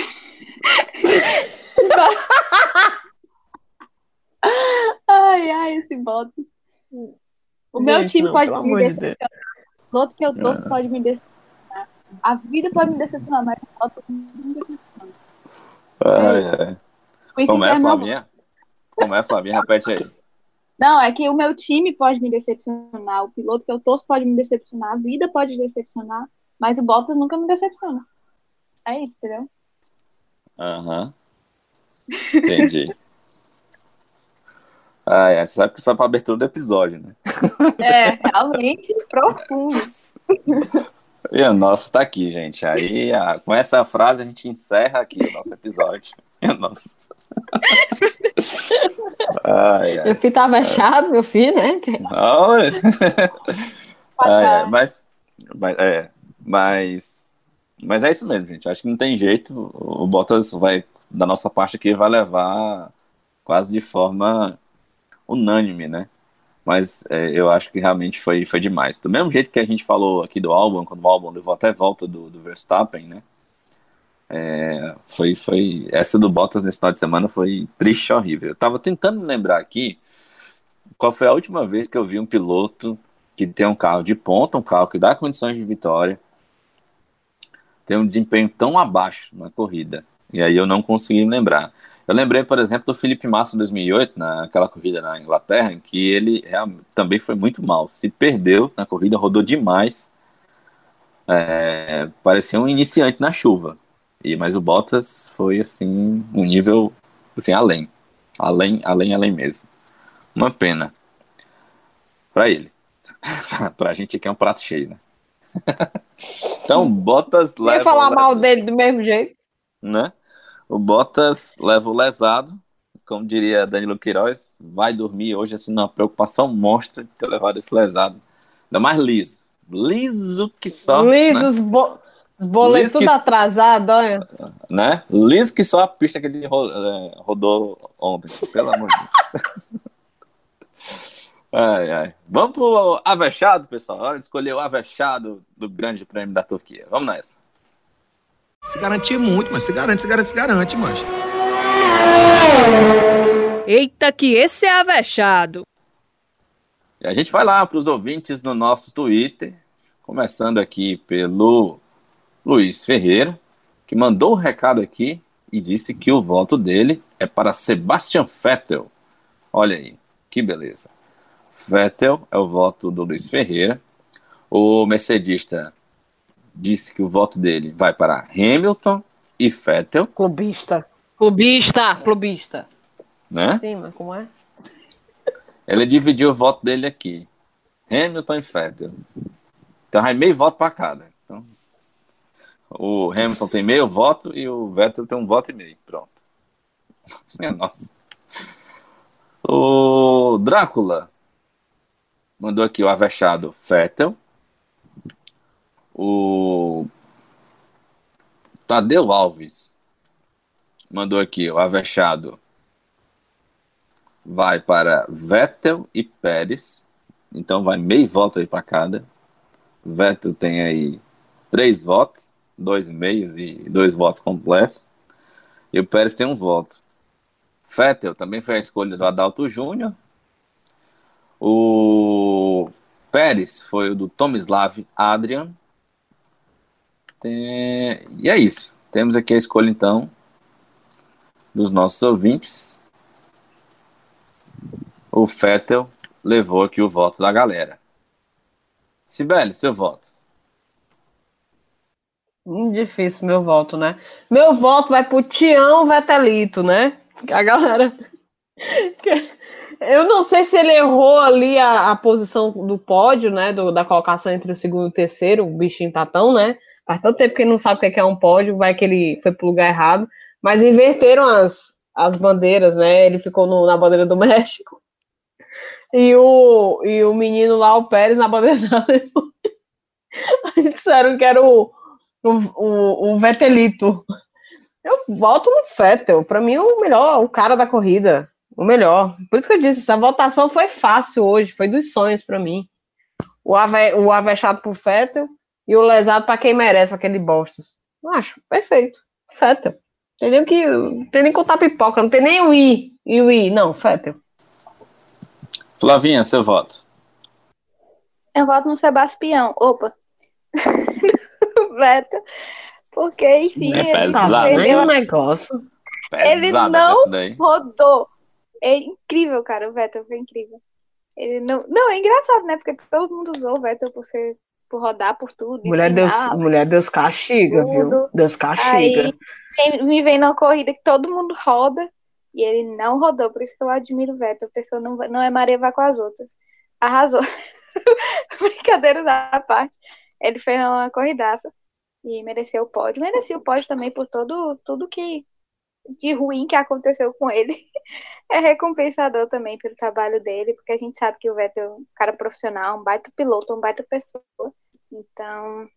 Ai, ai, esse Bottas. O meu Gente, time não, pode me amor de decepcionar, o piloto que eu torço pode me decepcionar, a vida pode me decepcionar, mas o Bottas nunca me decepciona. Ai, ai. Como é, Flavinha? Como é, Flavinha? Repete aí. Não, é que o meu time pode me decepcionar, o piloto que eu torço pode me decepcionar, a vida pode decepcionar, mas o Bottas nunca me decepciona. É isso, entendeu? Aham. Entendi. Ah, é. Você sabe que isso vai pra abertura do episódio, né? É, realmente profundo. E a nossa tá aqui, gente. Aí, a- com essa frase, a gente encerra aqui o nosso episódio. Nossa. Ai, ai. Meu filho tá fechado, meu filho, né? Olha. Ai, ai, mas, mas, é, mas, mas é isso mesmo, gente. Acho que não tem jeito. O Bottas vai, da nossa parte aqui, vai levar quase de forma unânime, né? Mas é, eu acho que realmente foi, foi demais. Do mesmo jeito que a gente falou aqui do álbum, quando o álbum levou até volta do, do Verstappen, né? É, foi, foi essa do Bottas nesse final de semana foi triste, horrível. Eu tava tentando lembrar aqui qual foi a última vez que eu vi um piloto que tem um carro de ponta, um carro que dá condições de vitória, tem um desempenho tão abaixo na corrida. E aí eu não consegui lembrar. Eu lembrei, por exemplo, do Felipe Massa em 2008, naquela corrida na Inglaterra, em que ele também foi muito mal. Se perdeu na corrida, rodou demais. É, parecia um iniciante na chuva. E mas o Bottas foi assim um nível assim além, além, além, além mesmo. Uma pena para ele. para a gente que é um prato cheio, né? então Bottas leva. Ia falar mal dele do mesmo jeito, né? O Bottas leva o lesado, como diria Danilo Queiroz, vai dormir hoje assim numa preocupação monstra de ter levado esse lesado. Ainda mais liso. Liso que só. Liso, né? os, bo os boletos tudo que... atrasado, olha. Né? Liso que só a pista que ele é, rodou ontem, pelo amor de Deus. Ai, ai. Vamos pro Avechado, pessoal. Hora de escolher o Avechado do Grande Prêmio da Turquia. Vamos nessa. Se garantir muito, mas se garante, se garante, se garante, mas. Eita, que esse é Avechado. E a gente vai lá para os ouvintes no nosso Twitter, começando aqui pelo Luiz Ferreira, que mandou o um recado aqui e disse que o voto dele é para Sebastian Vettel. Olha aí, que beleza. Vettel é o voto do Luiz Ferreira. O mercedista disse que o voto dele vai para Hamilton e Vettel. Clubista. Clubista, clubista. Né? Sim, mas como é? Ele dividiu o voto dele aqui. Hamilton e Vettel. Então vai meio voto para cada. Então, o Hamilton tem meio voto e o Vettel tem um voto e meio. Pronto. Minha nossa. O Drácula mandou aqui o Avechado Fettel. O Tadeu Alves mandou aqui o Avechado vai para Vettel e Pérez. Então vai meio voto aí para cada. Vettel tem aí três votos, dois meios e dois votos completos. E o Pérez tem um voto. Vettel também foi a escolha do Adalto Júnior. O Pérez foi o do Tomislav Adrian. Tem... E é isso. Temos aqui a escolha, então, dos nossos ouvintes. O Fettel levou aqui o voto da galera. Sibeli, seu voto. Muito difícil meu voto, né? Meu voto vai pro Tião Vetelito, né? A galera. Eu não sei se ele errou ali a, a posição do pódio, né? Do, da colocação entre o segundo e o terceiro, o bichinho tá tão, né? Faz tanto tempo que ele não sabe o que é, é um pódio, vai que ele foi pro lugar errado. Mas inverteram as, as bandeiras, né? Ele ficou no, na bandeira do México. E o, e o menino lá, o Pérez, na bandeira da Alemanha. disseram que era o, o, o, o. Eu voto no Vettel. Para mim, o melhor, o cara da corrida o melhor. Por isso que eu disse, essa votação foi fácil hoje, foi dos sonhos para mim. O, ave, o avexado pro Fettel e o lesado para quem merece, pra aquele Bostos. Acho, perfeito. Fettel. Tem nem que. Tem nem contar pipoca, não tem nem o I. E o I, não, Fettel. Flavinha, seu voto. Eu voto no Sebastião. Opa. Vettel. Porque, enfim, é pesado, ele, tá, um negócio. ele não rodou é incrível, cara. O Vettel foi incrível. Ele não, não, é engraçado, né? Porque todo mundo usou o Vettel por ser por rodar por tudo. Mulher Deus, mulher Deus castiga, tudo. viu? Deus castiga. Aí me vem numa corrida que todo mundo roda e ele não rodou, por isso que eu admiro o Vettel. A pessoa não, não é Maria vai com as outras. Arrasou. Brincadeira da parte. Ele fez uma corridaça e mereceu o pódio. Merecia o pódio também por todo tudo que de ruim que aconteceu com ele é recompensador também pelo trabalho dele, porque a gente sabe que o Vettel é um cara profissional, um baita piloto, um baita pessoa. Então,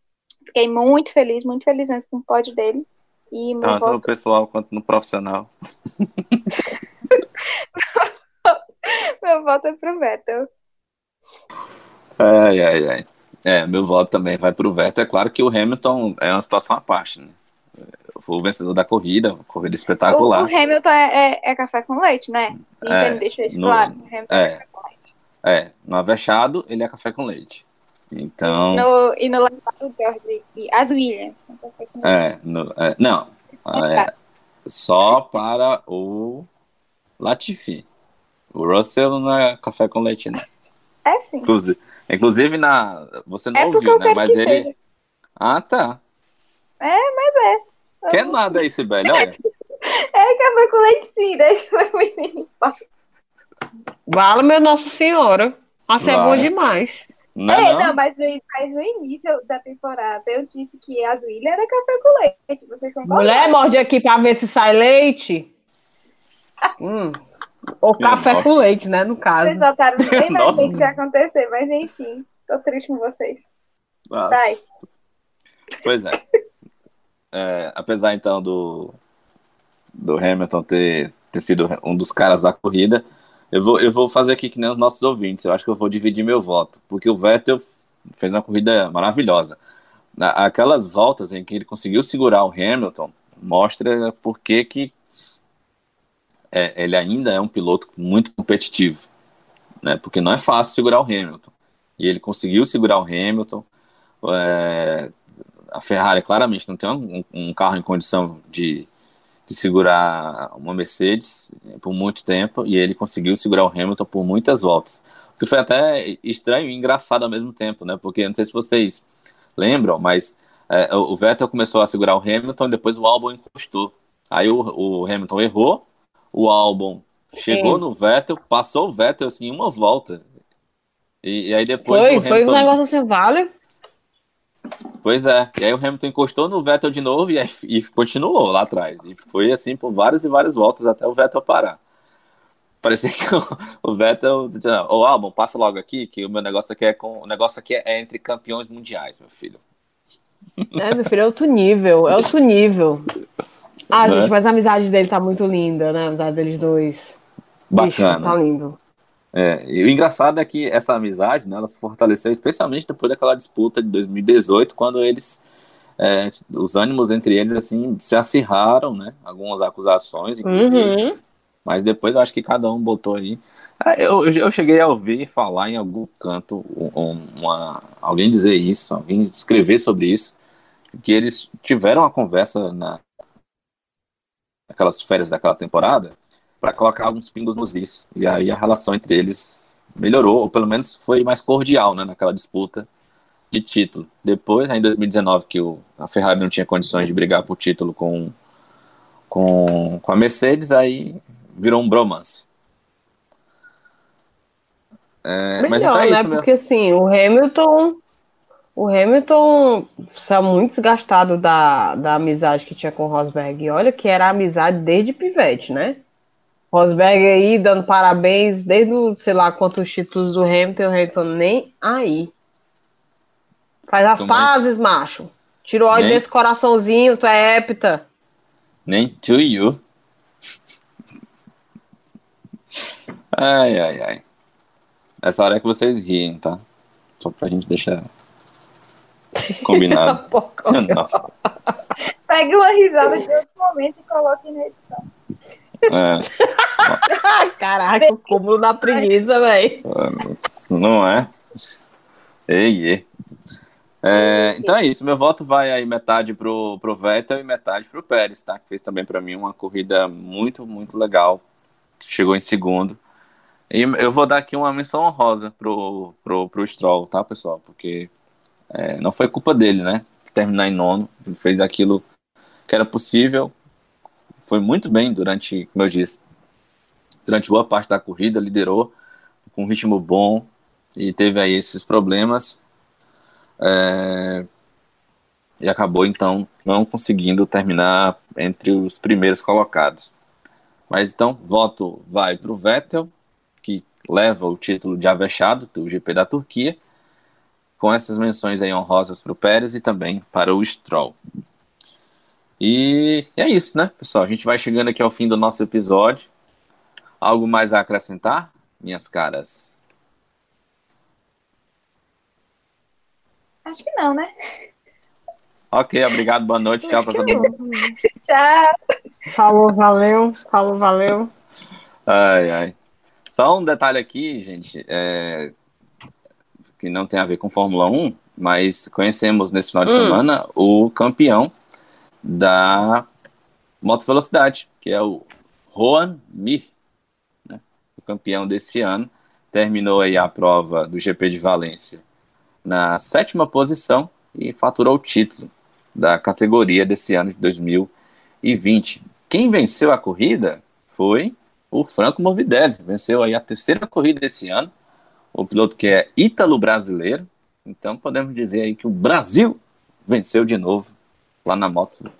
fiquei muito feliz, muito feliz antes com o pódio dele. E Tanto voto... no pessoal quanto no profissional. meu voto é pro Vettel. Ai, ai, ai. É, meu voto também vai pro Vettel. É claro que o Hamilton é uma situação à parte, né? Foi o vencedor da corrida, corrida O, espetacular. o Hamilton é, é- é café com leite, né? Então É, ele deixou isso no- claro. O Hamilton é. é café com leite. É, no avexado, ele é café com leite. Então, No, e no lado do George e as Williams. leite. é, no- é, não, é, só para o Latifi. O Russell não é café com leite, não. É sim. Inclusive, inclusive na, você não É ouviu, né? Mas ele. seja. Ah, tá. É, mas é. Quer nada aí, Sibeli, olha. É café com leite sim, deixa o menino. Vale, meu Nossa Senhora. Nossa, é bom demais. Não, é, não. não, mas, no, mas no início da temporada eu disse que as Williams era café com leite. Vocês concordam? Mulher, morde aqui pra ver se sai leite. Hum. Ou café Nossa. com leite, né, no caso. Vocês votaram bem mais Nossa. bem que isso ia acontecer, mas enfim, tô triste com vocês. Vai. Pois é. É, Apesar então do, do Hamilton ter, ter sido um dos caras da corrida, eu vou, eu vou fazer aqui que nem os nossos ouvintes. Eu acho que eu vou dividir meu voto, porque o Vettel fez uma corrida maravilhosa. Aquelas voltas em que ele conseguiu segurar o Hamilton mostra por que que é, ele ainda é um piloto muito competitivo, né? Porque não é fácil segurar o Hamilton. E ele conseguiu segurar o Hamilton. É, a Ferrari claramente não tem um, um carro em condição de, de segurar uma Mercedes por muito tempo e ele conseguiu segurar o Hamilton por muitas voltas. O que foi até estranho e engraçado ao mesmo tempo, né? Porque não sei se vocês lembram, mas é, o Vettel começou a segurar o Hamilton e depois o Albon encostou. Aí o, o Hamilton errou, o Albon chegou Sim. no Vettel, passou o Vettel assim uma volta. E, e aí depois Foi, o foi um Hamilton- negócio assim, vale. Pois é, e aí o Hamilton encostou no Vettel de novo e, e continuou lá atrás. E foi assim por várias e várias voltas até o Vettel parar. Parecia que o, o Vettel ô Albon, passa logo aqui, que o meu negócio aqui é com. O negócio aqui é entre campeões mundiais, meu filho. É, meu filho, é outro nível, é outro nível. Ah, Né? gente, mas a amizade dele tá muito linda, né? A amizade deles dois. Bicho, Bacana. tá lindo. É, e o engraçado é que essa amizade, né, ela se fortaleceu especialmente depois daquela disputa de 2018, quando eles, é, os ânimos entre eles, assim, se acirraram, né, algumas acusações, inclusive, Uhum. mas depois eu acho que cada um botou aí. Ah, Eu, eu cheguei a ouvir falar em algum canto, um- uma, alguém dizer isso, alguém escrever sobre isso, que eles tiveram uma conversa na, naquelas férias daquela temporada, para colocar alguns pingos nos is. E aí a relação entre eles melhorou, ou pelo menos foi mais cordial, né, naquela disputa de título. Depois, aí em 2019, que o, a Ferrari não tinha condições de brigar por título com, com, com a Mercedes, aí virou um bromance. É, mas Melhor, então é né? isso, meu. Porque assim, o Hamilton. O Hamilton saiu muito desgastado da, da amizade que tinha com o Rosberg. E olha que era amizade desde pivete, né? Rosberg aí dando parabéns desde, o, sei lá, quantos títulos do Hamilton, o Hamilton nem aí. Faz as pazes, macho. Tira o ódio Nem- desse coraçãozinho, tu é hépita. Nem to you. Ai, ai, ai. Essa hora é que vocês riem, tá? Só pra gente deixar combinado. Nossa. Pegue uma risada de outro momento e coloque na edição. É, caraca, o cúmulo da preguiça, velho. não é? Ei, ei. É, então é isso, meu voto vai aí metade pro, pro Vettel e metade pro Pérez, tá? Que fez também pra mim uma corrida muito, muito legal. Chegou em segundo. E eu vou dar aqui uma menção honrosa pro, pro, pro Stroll, tá, pessoal? Porque é, não foi culpa dele, né? Terminar em nono. Ele fez aquilo que era possível. Foi muito bem durante, como eu disse, durante boa parte da corrida, liderou com um ritmo bom e teve aí esses problemas. É, e acabou então não conseguindo terminar entre os primeiros colocados. Mas então, voto vai para o Vettel, que leva o título de avexado do GP da Turquia, com essas menções aí honrosas para o Pérez e também para o Stroll. E é isso, né, pessoal? A gente vai chegando aqui ao fim do nosso episódio. Algo mais a acrescentar, minhas caras? Acho que não, né? Ok, obrigado, boa noite, tchau para todo mundo. Tchau. Falou, valeu. Falou, valeu. Ai, ai. Só um detalhe aqui, gente, é, que não tem a ver com Fórmula 1, mas conhecemos nesse final de Hum. semana o campeão da moto velocidade, que é o Juan Mir, né? o campeão desse ano. Terminou aí a prova do GP de Valência na sétima posição e faturou o título da categoria desse ano de 2020. Quem venceu a corrida foi o Franco Morbidelli, venceu aí a terceira corrida desse ano, o piloto que é ítalo-brasileiro, então podemos dizer aí que o Brasil venceu de novo lá na moto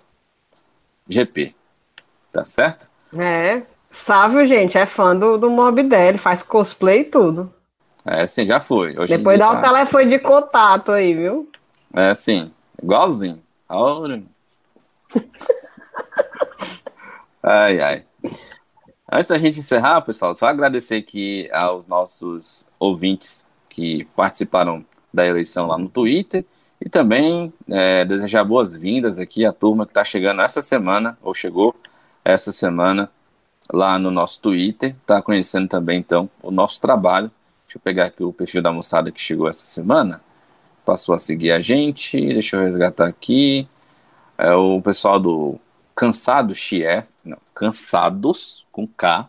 GP, tá certo? É. Sávio, gente, é fã do, do Morbidelli, faz cosplay e tudo. É, sim, já foi. Hoje Depois dá o tá- telefone de contato aí, viu? É, sim, igualzinho. Ai, ai. Antes da gente encerrar, pessoal, só agradecer aqui aos nossos ouvintes que participaram da eleição lá no Twitter e também é, desejar boas-vindas aqui à turma que está chegando essa semana, ou chegou essa semana lá no nosso Twitter, está conhecendo também, então, o nosso trabalho. Deixa eu pegar aqui o perfil da moçada que chegou essa semana, passou a seguir a gente, deixa eu resgatar aqui, é o pessoal do Cansado Chies, não, Cansados, com K,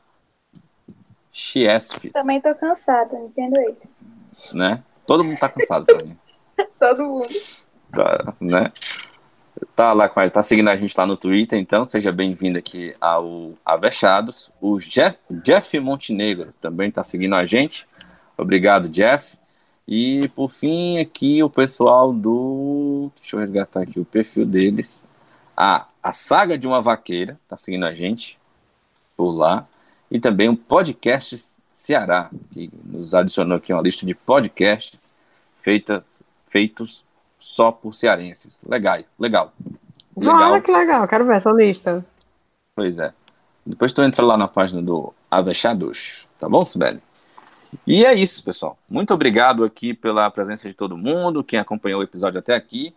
Chiesfis, Também tô cansada, entendo isso. né? Todo mundo tá cansado mim. Todo mundo. tá, né? Tá lá com a, tá seguindo a gente lá no Twitter, então seja bem-vindo aqui ao Avechados. O Jeff, Jeff Montenegro também tá seguindo a gente. Obrigado, Jeff. E por fim, aqui o pessoal do. Deixa eu resgatar aqui o perfil deles. Ah, a Saga de uma Vaqueira tá seguindo a gente por lá. E também o Podcast Ceará, que nos adicionou aqui uma lista de podcasts feitas, feitos só por cearenses. Legal, legal. Legal. Olha que legal, quero ver essa lista. Pois é. Depois tu entra lá na página do Avechados, tá bom, Sibeli? E é isso, pessoal. Muito obrigado aqui pela presença de todo mundo, quem acompanhou o episódio até aqui.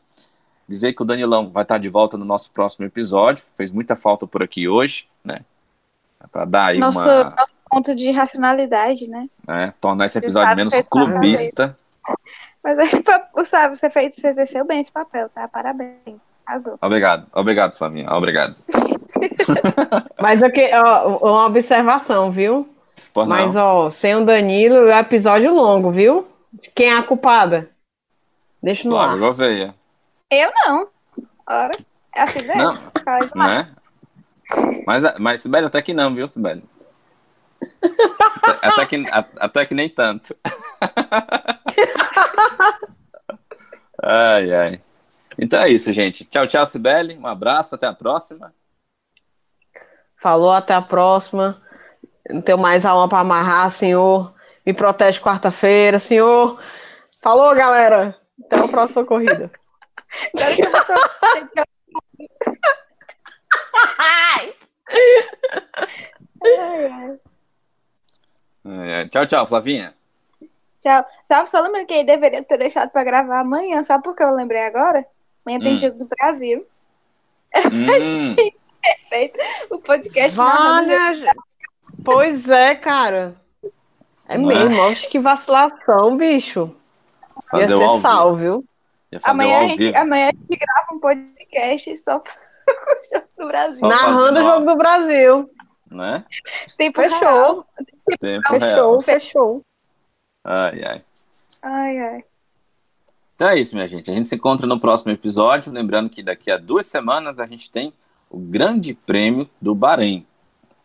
Dizer que o Danilão vai estar de volta no nosso próximo episódio. Fez muita falta por aqui hoje, né? Para dar aí Nosso, uma. nosso ponto de racionalidade, né? né, tornar esse episódio menos clubista. Mas aí, pa- sabe, você fez, você exerceu bem esse papel, tá? Parabéns. Arrasou. Obrigado, obrigado, Flavinha. Obrigado. Mas aqui, ó, uma observação, viu? Por não. Mas, ó, sem o Danilo, é episódio longo, viu? Quem é a culpada? Deixa no Flávio ar. Gouveia. Eu não. Ora, é assim mesmo. Não, né? Mas, mas Sibeli, até que não, viu, Sibeli? Até, até que, até que nem tanto. ai, ai. Então é isso, gente. Tchau, tchau, Sibeli. Um abraço, até a próxima. Falou, até a próxima. Não tenho mais alma pra amarrar, senhor. Me protege quarta-feira, senhor. Falou, galera. Até a próxima corrida. Ai. Ai. Tchau, tchau, Flavinha. Tchau. Sabe, só lembrando que aí deveria ter deixado pra gravar amanhã. Sabe por que eu lembrei agora? Amanhã tem Hum. jogo do Brasil. Hum, Perfeito. O podcast Vale. Pois é, cara. É Não é? mesmo. Acho que vacilação, bicho. Ia fazer o ser ao vivo. sal, Ia fazer Amanhã a, gente, amanhã a gente grava um podcast só pro jogo do Brasil. Só Narrando o jogo do Brasil. Né? Tempo Fechou. real. Tempo Fechou, real. fechou. Ai, ai. Ai, ai. Então é isso, minha gente. A gente se encontra no próximo episódio. Lembrando que daqui a duas semanas a gente tem o Grande Prêmio do Bahrein.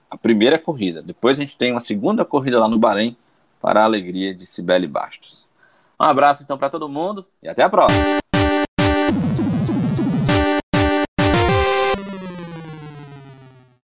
A primeira corrida. Depois a gente tem uma segunda corrida lá no Bahrein para a alegria de Cibele Bastos. Um abraço então para todo mundo e até a próxima.